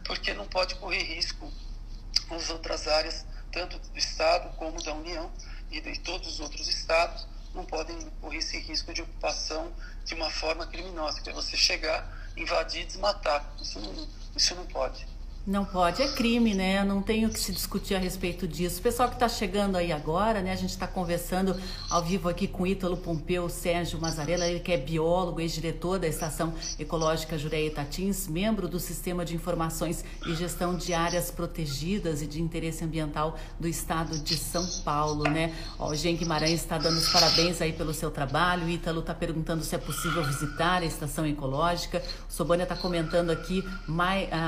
porque não pode correr risco nas outras áreas, tanto do Estado como da União e de todos os outros estados, não podem correr esse risco de ocupação de uma forma criminosa, que é você chegar, invadir e desmatar. Isso não, isso não pode. Não pode, é crime, né? Não tenho que se discutir a respeito disso. O pessoal que está chegando aí agora, né? A gente está conversando ao vivo aqui com Ítalo Pompeu Sérgio Mazarella, ele que é biólogo, ex-diretor da Estação Ecológica Jureia Itatins, membro do Sistema de Informações e Gestão de Áreas Protegidas e de Interesse Ambiental do Estado de São Paulo, né? Ó, o Jean Guimarães está dando os parabéns aí pelo seu trabalho. O Ítalo está perguntando se é possível visitar a Estação Ecológica. O Sobânia está comentando aqui,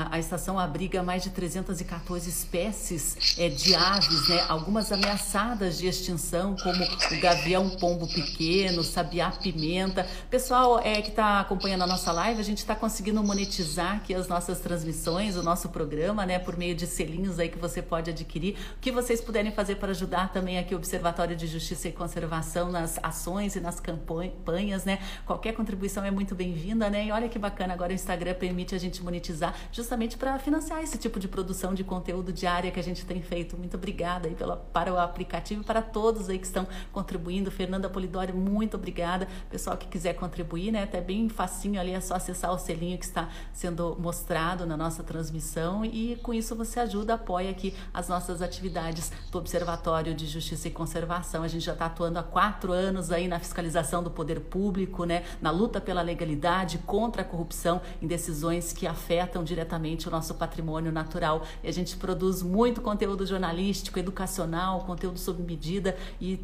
a estação abriu abriga mais de 314 espécies é, de aves, né? algumas ameaçadas de extinção, como o gavião pombo pequeno, sabiá pimenta. Pessoal é, que está acompanhando a nossa live, a gente está conseguindo monetizar aqui as nossas transmissões, o nosso programa, né? por meio de selinhos aí que você pode adquirir. O que vocês puderem fazer para ajudar também aqui o Observatório de Justiça e Conservação nas ações e nas campanhas, né? Qualquer contribuição é muito bem-vinda, né? E olha que bacana, agora o Instagram permite a gente monetizar justamente para financiar esse tipo de produção de conteúdo diária que a gente tem feito. Muito obrigada aí pela, para o aplicativo e para todos aí que estão contribuindo. Fernanda Polidori, muito obrigada. Pessoal que quiser contribuir, né? Até bem facinho ali, é só acessar o selinho que está sendo mostrado na nossa transmissão e com isso você ajuda, apoia aqui as nossas atividades do Observatório de Justiça e Conservação. A gente já está atuando há quatro anos aí na fiscalização do poder público, né? Na luta pela legalidade, contra a corrupção em decisões que afetam diretamente o nosso patrimônio natural. E a gente produz muito conteúdo jornalístico, educacional, conteúdo sob medida e,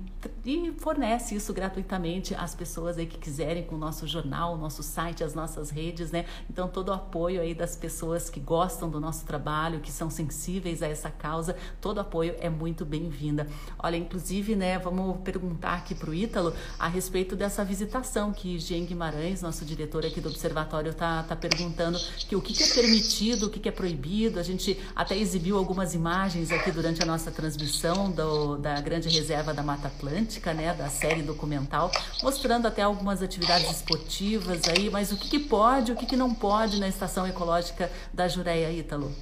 e fornece isso gratuitamente às pessoas aí que quiserem com o nosso jornal, nosso site, as nossas redes, né? Então todo o apoio aí das pessoas que gostam do nosso trabalho, que são sensíveis a essa causa, todo apoio é muito bem-vinda. Olha, inclusive, né, vamos perguntar aqui para o Ítalo a respeito dessa visitação que Jean Guimarães, nosso diretor aqui do Observatório, está tá perguntando que o que, que é permitido, o que, que é proibido. A gente até exibiu algumas imagens aqui durante a nossa transmissão do, da Grande Reserva da Mata Atlântica, né, da série documental, mostrando até algumas atividades esportivas aí, mas o que, que pode, o que, que não pode na estação ecológica da Jureia Ítalo?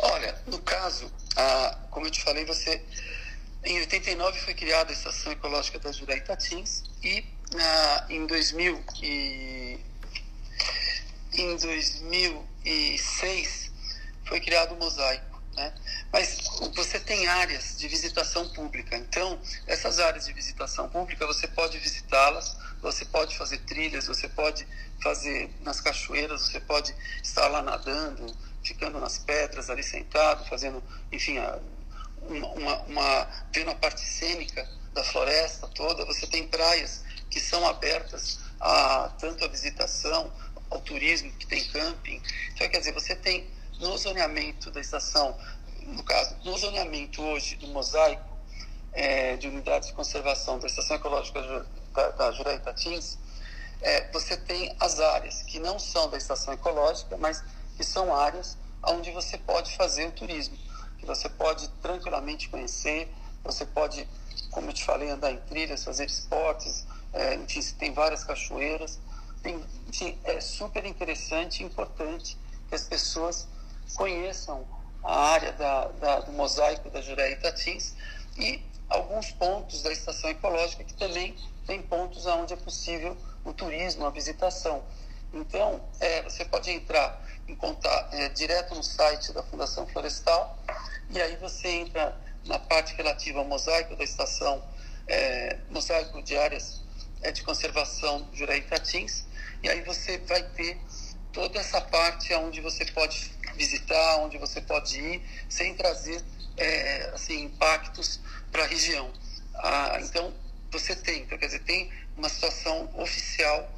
Olha, no caso, ah, como eu te falei, você em 89 foi criada a Estação Ecológica da Jureia Itatins e ah, em 2000 e em 2006 foi criado o Mosaico, né? Mas você tem áreas de visitação pública. Então, essas áreas de visitação pública, você pode visitá-las, você pode fazer trilhas, você pode fazer nas cachoeiras, você pode estar lá nadando, ficando nas pedras ali sentado, fazendo, enfim, uma, uma, uma, vendo a parte cênica da floresta toda. Você tem praias que são abertas a tanto a visitação, ao turismo, que tem camping. Então, quer dizer, você tem no zoneamento da estação, no caso, no zoneamento hoje do mosaico é, de unidades de conservação da Estação Ecológica da, da Juré Itatins, é, você tem as áreas que não são da estação ecológica, mas que são áreas onde você pode fazer o turismo, que você pode tranquilamente conhecer, você pode, como eu te falei, andar em trilhas, fazer esportes, é, enfim, tem várias cachoeiras. Tem, enfim, é super interessante e importante que as pessoas conheçam a área da, da, do mosaico da Jureia Itatins e alguns pontos da estação ecológica que também tem pontos onde é possível o turismo, a visitação. Então, é, você pode entrar em contato é, direto no site da Fundação Florestal e aí você entra na parte relativa ao mosaico da estação, é, mosaico de áreas é, de conservação Jurei Tatins, e aí você vai ter toda essa parte onde você pode visitar, onde você pode ir, sem trazer é, assim, impactos para a região. Ah, então, você tem, então, quer dizer, tem uma situação oficial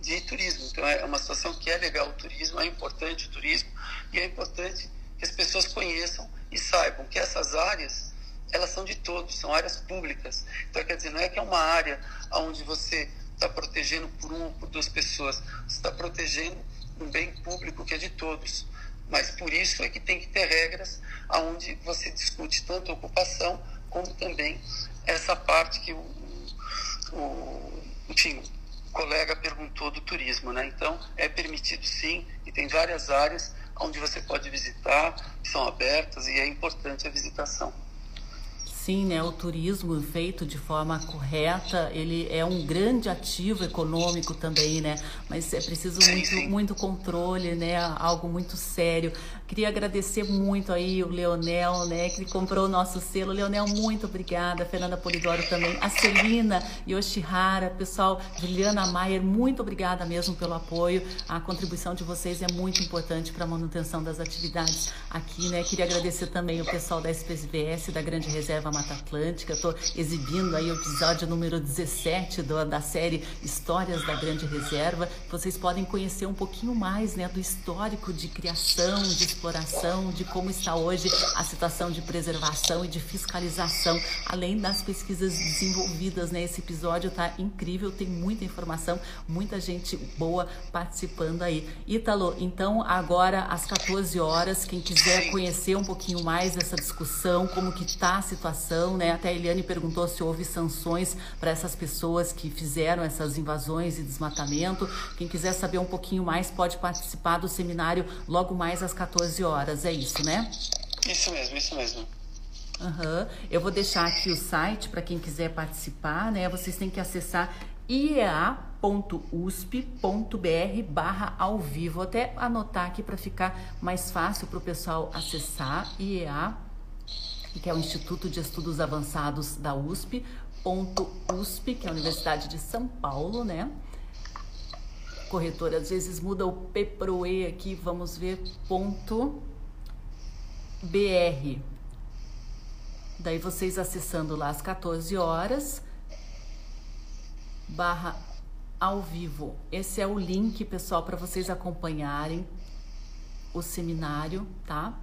de turismo. Então, é uma situação que é legal o turismo, é importante o turismo e é importante que as pessoas conheçam e saibam que essas áreas, elas são de todos, são áreas públicas. Então, quer dizer, não é que é uma área onde você está protegendo por uma ou por duas pessoas, você está protegendo um bem público que é de todos. Mas por isso é que tem que ter regras onde você discute tanto a ocupação como também essa parte que o, o enfim, colega perguntou do turismo, né? Então, é permitido sim, e tem várias áreas onde você pode visitar, que são abertas e é importante a visitação. Sim, né? O turismo feito de forma correta, ele é um grande ativo econômico também, né? Mas é preciso muito, muito controle, né? Algo muito sério. Queria agradecer muito aí o Leonel, né? Que comprou o nosso selo. Leonel, muito obrigada. Fernanda Polidoro também. A Celina Yoshihara, pessoal, Juliana Maier, muito obrigada mesmo pelo apoio. A contribuição de vocês é muito importante para a manutenção das atividades aqui, né? Queria agradecer também o pessoal da SPVS, da Grande Reserva Mata Atlântica. Estou exibindo aí o episódio número 17 do, da série Histórias da Grande Reserva. Vocês podem conhecer um pouquinho mais né, do histórico de criação, de exploração, de como está hoje a situação de preservação e de fiscalização, além das pesquisas desenvolvidas. Né? Esse episódio está incrível, tem muita informação, muita gente boa participando aí. Ítalo, então agora às 14 horas, quem quiser conhecer um pouquinho mais dessa discussão, como que está a situação né? Até a Eliane perguntou se houve sanções para essas pessoas que fizeram essas invasões e desmatamento. Quem quiser saber um pouquinho mais pode participar do seminário logo mais às 14 horas. É isso, né? Isso mesmo, isso mesmo. Uhum. Eu vou deixar aqui o site para quem quiser participar, né? Vocês têm que acessar iea.usp.br barra ao vivo. Vou até anotar aqui para ficar mais fácil para o pessoal acessar IEA, que é o Instituto de Estudos Avançados da USP, ponto USP, que é a Universidade de São Paulo, né? Corretor às vezes muda o P pro E aqui, vamos ver, ponto BR. Daí vocês acessando lá às 14 horas, barra ao vivo. Esse é o link, pessoal, para vocês acompanharem o seminário, tá?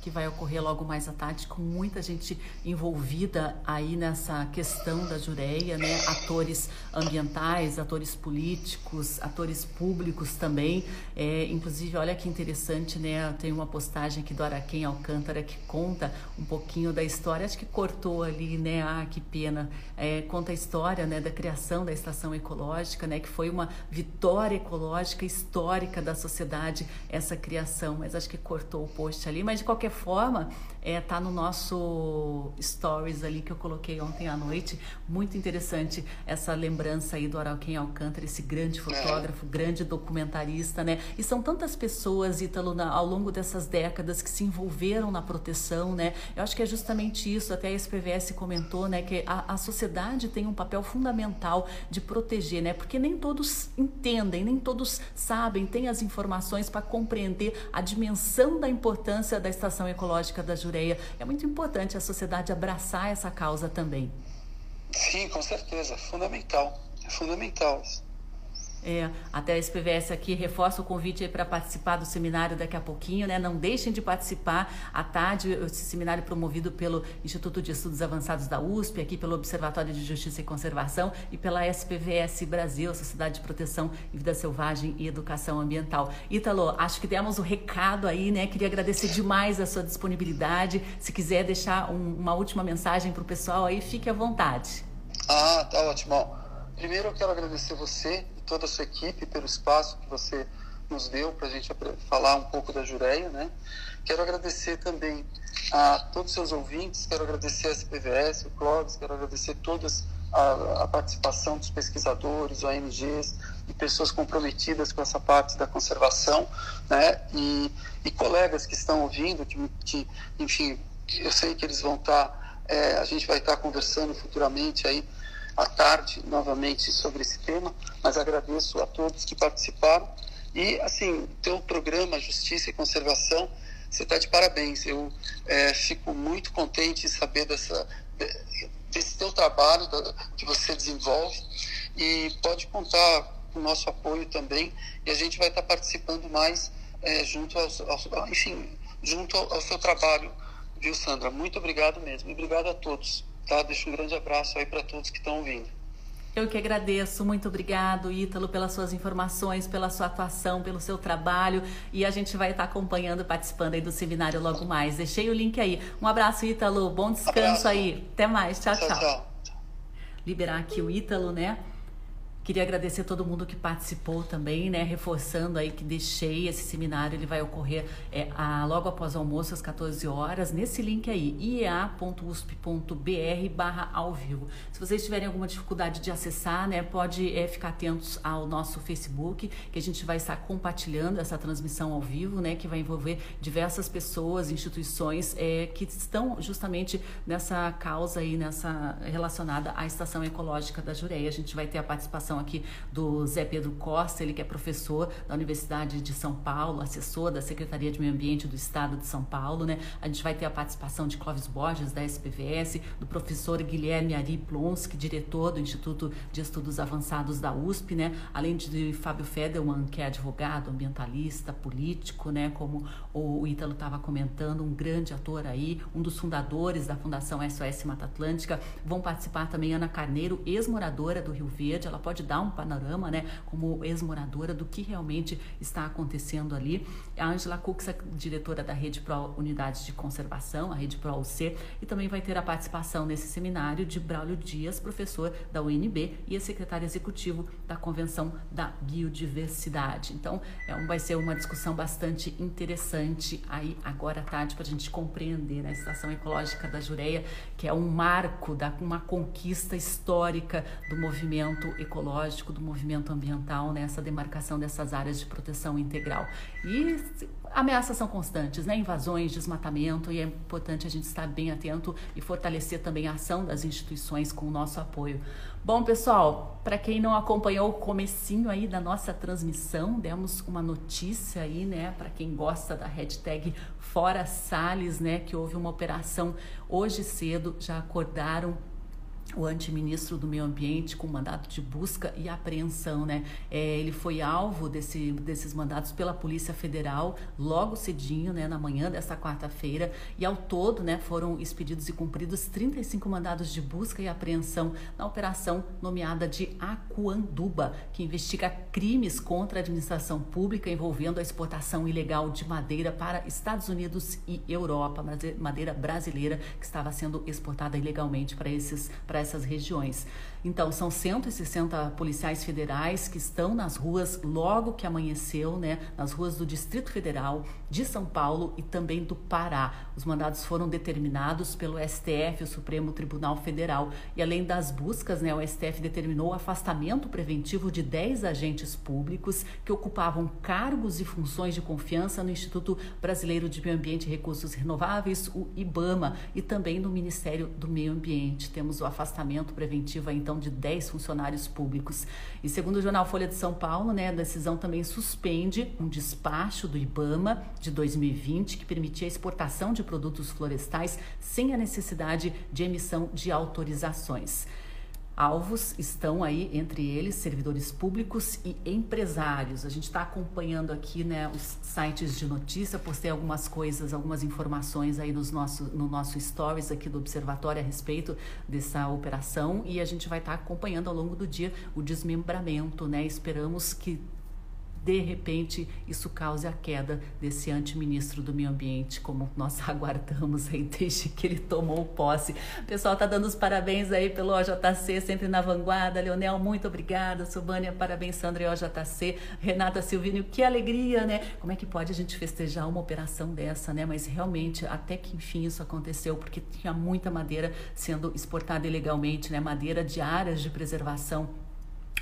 Que vai ocorrer logo mais à tarde, com muita gente envolvida aí nessa questão da jureia, né? Atores ambientais, atores políticos, atores públicos também. É, inclusive, olha que interessante, né? Tem uma postagem aqui do Araquém Alcântara que conta um pouquinho da história. Acho que cortou ali, né? Ah, que pena. É, conta a história, né? Da criação da estação ecológica, né? Que foi uma vitória ecológica histórica da sociedade essa criação. Mas acho que cortou o post ali. Mas de qualquer forma, é, tá no nosso stories ali que eu coloquei ontem à noite. Muito interessante essa lembrança aí do Arauquém Alcântara, esse grande é. fotógrafo, grande documentarista, né? E são tantas pessoas, Ítalo, na, ao longo dessas décadas que se envolveram na proteção, né? Eu acho que é justamente isso, até a SPVS comentou, né? Que a, a sociedade tem um papel fundamental de proteger, né? Porque nem todos entendem, nem todos sabem, têm as informações para compreender a dimensão da importância da estação ecológica da Jureia. É muito importante a sociedade abraçar essa causa também. Sim, com certeza. Fundamental. É fundamental. É, até a SPVS aqui reforça o convite para participar do seminário daqui a pouquinho, né? Não deixem de participar à tarde, esse seminário promovido pelo Instituto de Estudos Avançados da USP, aqui pelo Observatório de Justiça e Conservação e pela SPVS Brasil, Sociedade de Proteção e Vida Selvagem e Educação Ambiental. Ítalo, acho que demos o recado aí, né? Queria agradecer demais a sua disponibilidade. Se quiser deixar um, uma última mensagem para o pessoal aí, fique à vontade. Ah, tá ótimo. Primeiro eu quero agradecer você toda a sua equipe pelo espaço que você nos deu para a gente falar um pouco da Jureia, né? Quero agradecer também a todos os seus ouvintes, quero agradecer a SPVS, o Clóvis, quero agradecer todas a, a, participação dos pesquisadores, ONGs e pessoas comprometidas com essa parte da conservação, né? E, e colegas que estão ouvindo, que, que, enfim, eu sei que eles vão estar, tá, é, a gente vai estar tá conversando futuramente aí à tarde novamente sobre esse tema, mas agradeço a todos que participaram. E, assim, teu programa Justiça e Conservação, você está de parabéns. Eu é, fico muito contente em saber dessa, desse teu trabalho que você desenvolve e pode contar com o nosso apoio também e a gente vai estar tá participando mais é, junto aos, aos, enfim, junto ao, ao seu trabalho, viu, Sandra? Muito obrigado mesmo. E obrigado a todos. Tá? Deixo um grande abraço aí para todos que estão ouvindo. Eu que agradeço, muito obrigado, Ítalo, pelas suas informações, pela sua atuação, pelo seu trabalho. E a gente vai estar acompanhando, participando aí do seminário logo mais. Deixei o link aí. Um abraço, Ítalo. Bom descanso abraço. aí. Até mais. Tchau, tchau. tchau. tchau. Liberar aqui o Ítalo, né? Queria agradecer todo mundo que participou também, né? Reforçando aí que deixei esse seminário, ele vai ocorrer é, a, logo após o almoço, às 14 horas, nesse link aí, iea.usp.br barra ao vivo. Se vocês tiverem alguma dificuldade de acessar, né, pode é, ficar atentos ao nosso Facebook, que a gente vai estar compartilhando essa transmissão ao vivo, né? Que vai envolver diversas pessoas, instituições é, que estão justamente nessa causa aí, nessa relacionada à estação ecológica da Jureia. A gente vai ter a participação aqui do Zé Pedro Costa, ele que é professor da Universidade de São Paulo, assessor da Secretaria de Meio Ambiente do Estado de São Paulo, né? A gente vai ter a participação de Clóvis Borges, da SPVS, do professor Guilherme Ari Plonsky, diretor do Instituto de Estudos Avançados da USP, né? Além de Fábio Fedelman, que é advogado, ambientalista, político, né? Como o Ítalo estava comentando, um grande ator aí, um dos fundadores da Fundação SOS Mata Atlântica. Vão participar também Ana Carneiro, ex-moradora do Rio Verde, ela pode pode dar um panorama, né, como ex-moradora, do que realmente está acontecendo ali. A Angela Cux, diretora da Rede Pro Unidades de Conservação, a Rede Pro UC, e também vai ter a participação nesse seminário de Braulio Dias, professor da UNB e a secretária executivo da Convenção da Biodiversidade. Então, é vai ser uma discussão bastante interessante aí agora à tarde para a gente compreender né, a Estação Ecológica da Jureia, que é um marco da uma conquista histórica do movimento ecológico, do movimento ambiental, nessa né, demarcação dessas áreas de proteção integral. E ameaças são constantes, né? Invasões, desmatamento, e é importante a gente estar bem atento e fortalecer também a ação das instituições com o nosso apoio. Bom, pessoal, para quem não acompanhou o comecinho aí da nossa transmissão, demos uma notícia aí, né, para quem gosta da hashtag Fora Salles, né, que houve uma operação hoje cedo, já acordaram o antiministro do meio ambiente com mandato de busca e apreensão, né? É, ele foi alvo desse, desses mandatos pela Polícia Federal logo cedinho, né, na manhã desta quarta-feira, e ao todo, né, foram expedidos e cumpridos 35 mandados de busca e apreensão na operação nomeada de Acuanduba, que investiga crimes contra a administração pública envolvendo a exportação ilegal de madeira para Estados Unidos e Europa, madeira brasileira que estava sendo exportada ilegalmente para esses para essas regiões. Então, são 160 policiais federais que estão nas ruas logo que amanheceu, né, nas ruas do Distrito Federal, de São Paulo e também do Pará. Os mandados foram determinados pelo STF, o Supremo Tribunal Federal. E além das buscas, né, o STF determinou o afastamento preventivo de 10 agentes públicos que ocupavam cargos e funções de confiança no Instituto Brasileiro de Meio Ambiente e Recursos Renováveis, o IBAMA, e também no Ministério do Meio Ambiente. Temos o afastamento preventivo, então, de 10 funcionários públicos. E segundo o jornal Folha de São Paulo, né, a decisão também suspende um despacho do IBAMA de 2020 que permitia a exportação de produtos florestais sem a necessidade de emissão de autorizações. Alvos estão aí, entre eles, servidores públicos e empresários. A gente está acompanhando aqui né, os sites de notícia, postei algumas coisas, algumas informações aí nos nosso, no nosso stories aqui do Observatório a respeito dessa operação e a gente vai estar tá acompanhando ao longo do dia o desmembramento, né? Esperamos que de repente isso cause a queda desse antiministro do meio ambiente, como nós aguardamos aí desde que ele tomou posse. O pessoal tá dando os parabéns aí pelo OJC, sempre na vanguarda. Leonel, muito obrigada. Subânia, parabéns, Sandra e OJC. Renata Silvínio, que alegria, né? Como é que pode a gente festejar uma operação dessa, né? Mas realmente, até que enfim isso aconteceu, porque tinha muita madeira sendo exportada ilegalmente, né? Madeira de áreas de preservação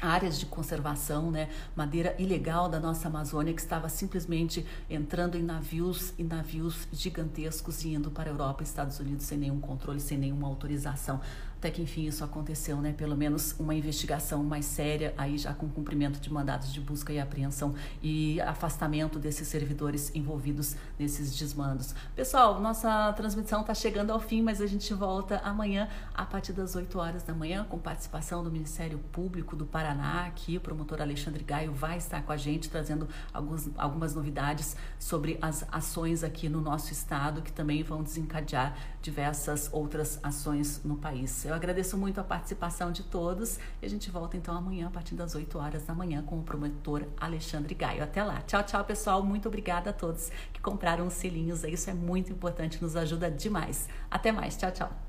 áreas de conservação, né, madeira ilegal da nossa Amazônia que estava simplesmente entrando em navios e navios gigantescos e indo para a Europa e Estados Unidos sem nenhum controle, sem nenhuma autorização até que enfim isso aconteceu, né? Pelo menos uma investigação mais séria, aí já com cumprimento de mandados de busca e apreensão e afastamento desses servidores envolvidos nesses desmandos. Pessoal, nossa transmissão está chegando ao fim, mas a gente volta amanhã a partir das 8 horas da manhã com participação do Ministério Público do Paraná. Aqui o promotor Alexandre Gaio vai estar com a gente trazendo alguns, algumas novidades sobre as ações aqui no nosso estado que também vão desencadear diversas outras ações no país. Eu agradeço muito a participação de todos e a gente volta então amanhã a partir das 8 horas da manhã com o promotor Alexandre Gaio. Até lá. Tchau, tchau, pessoal. Muito obrigada a todos que compraram os selinhos. Isso é muito importante, nos ajuda demais. Até mais. Tchau, tchau.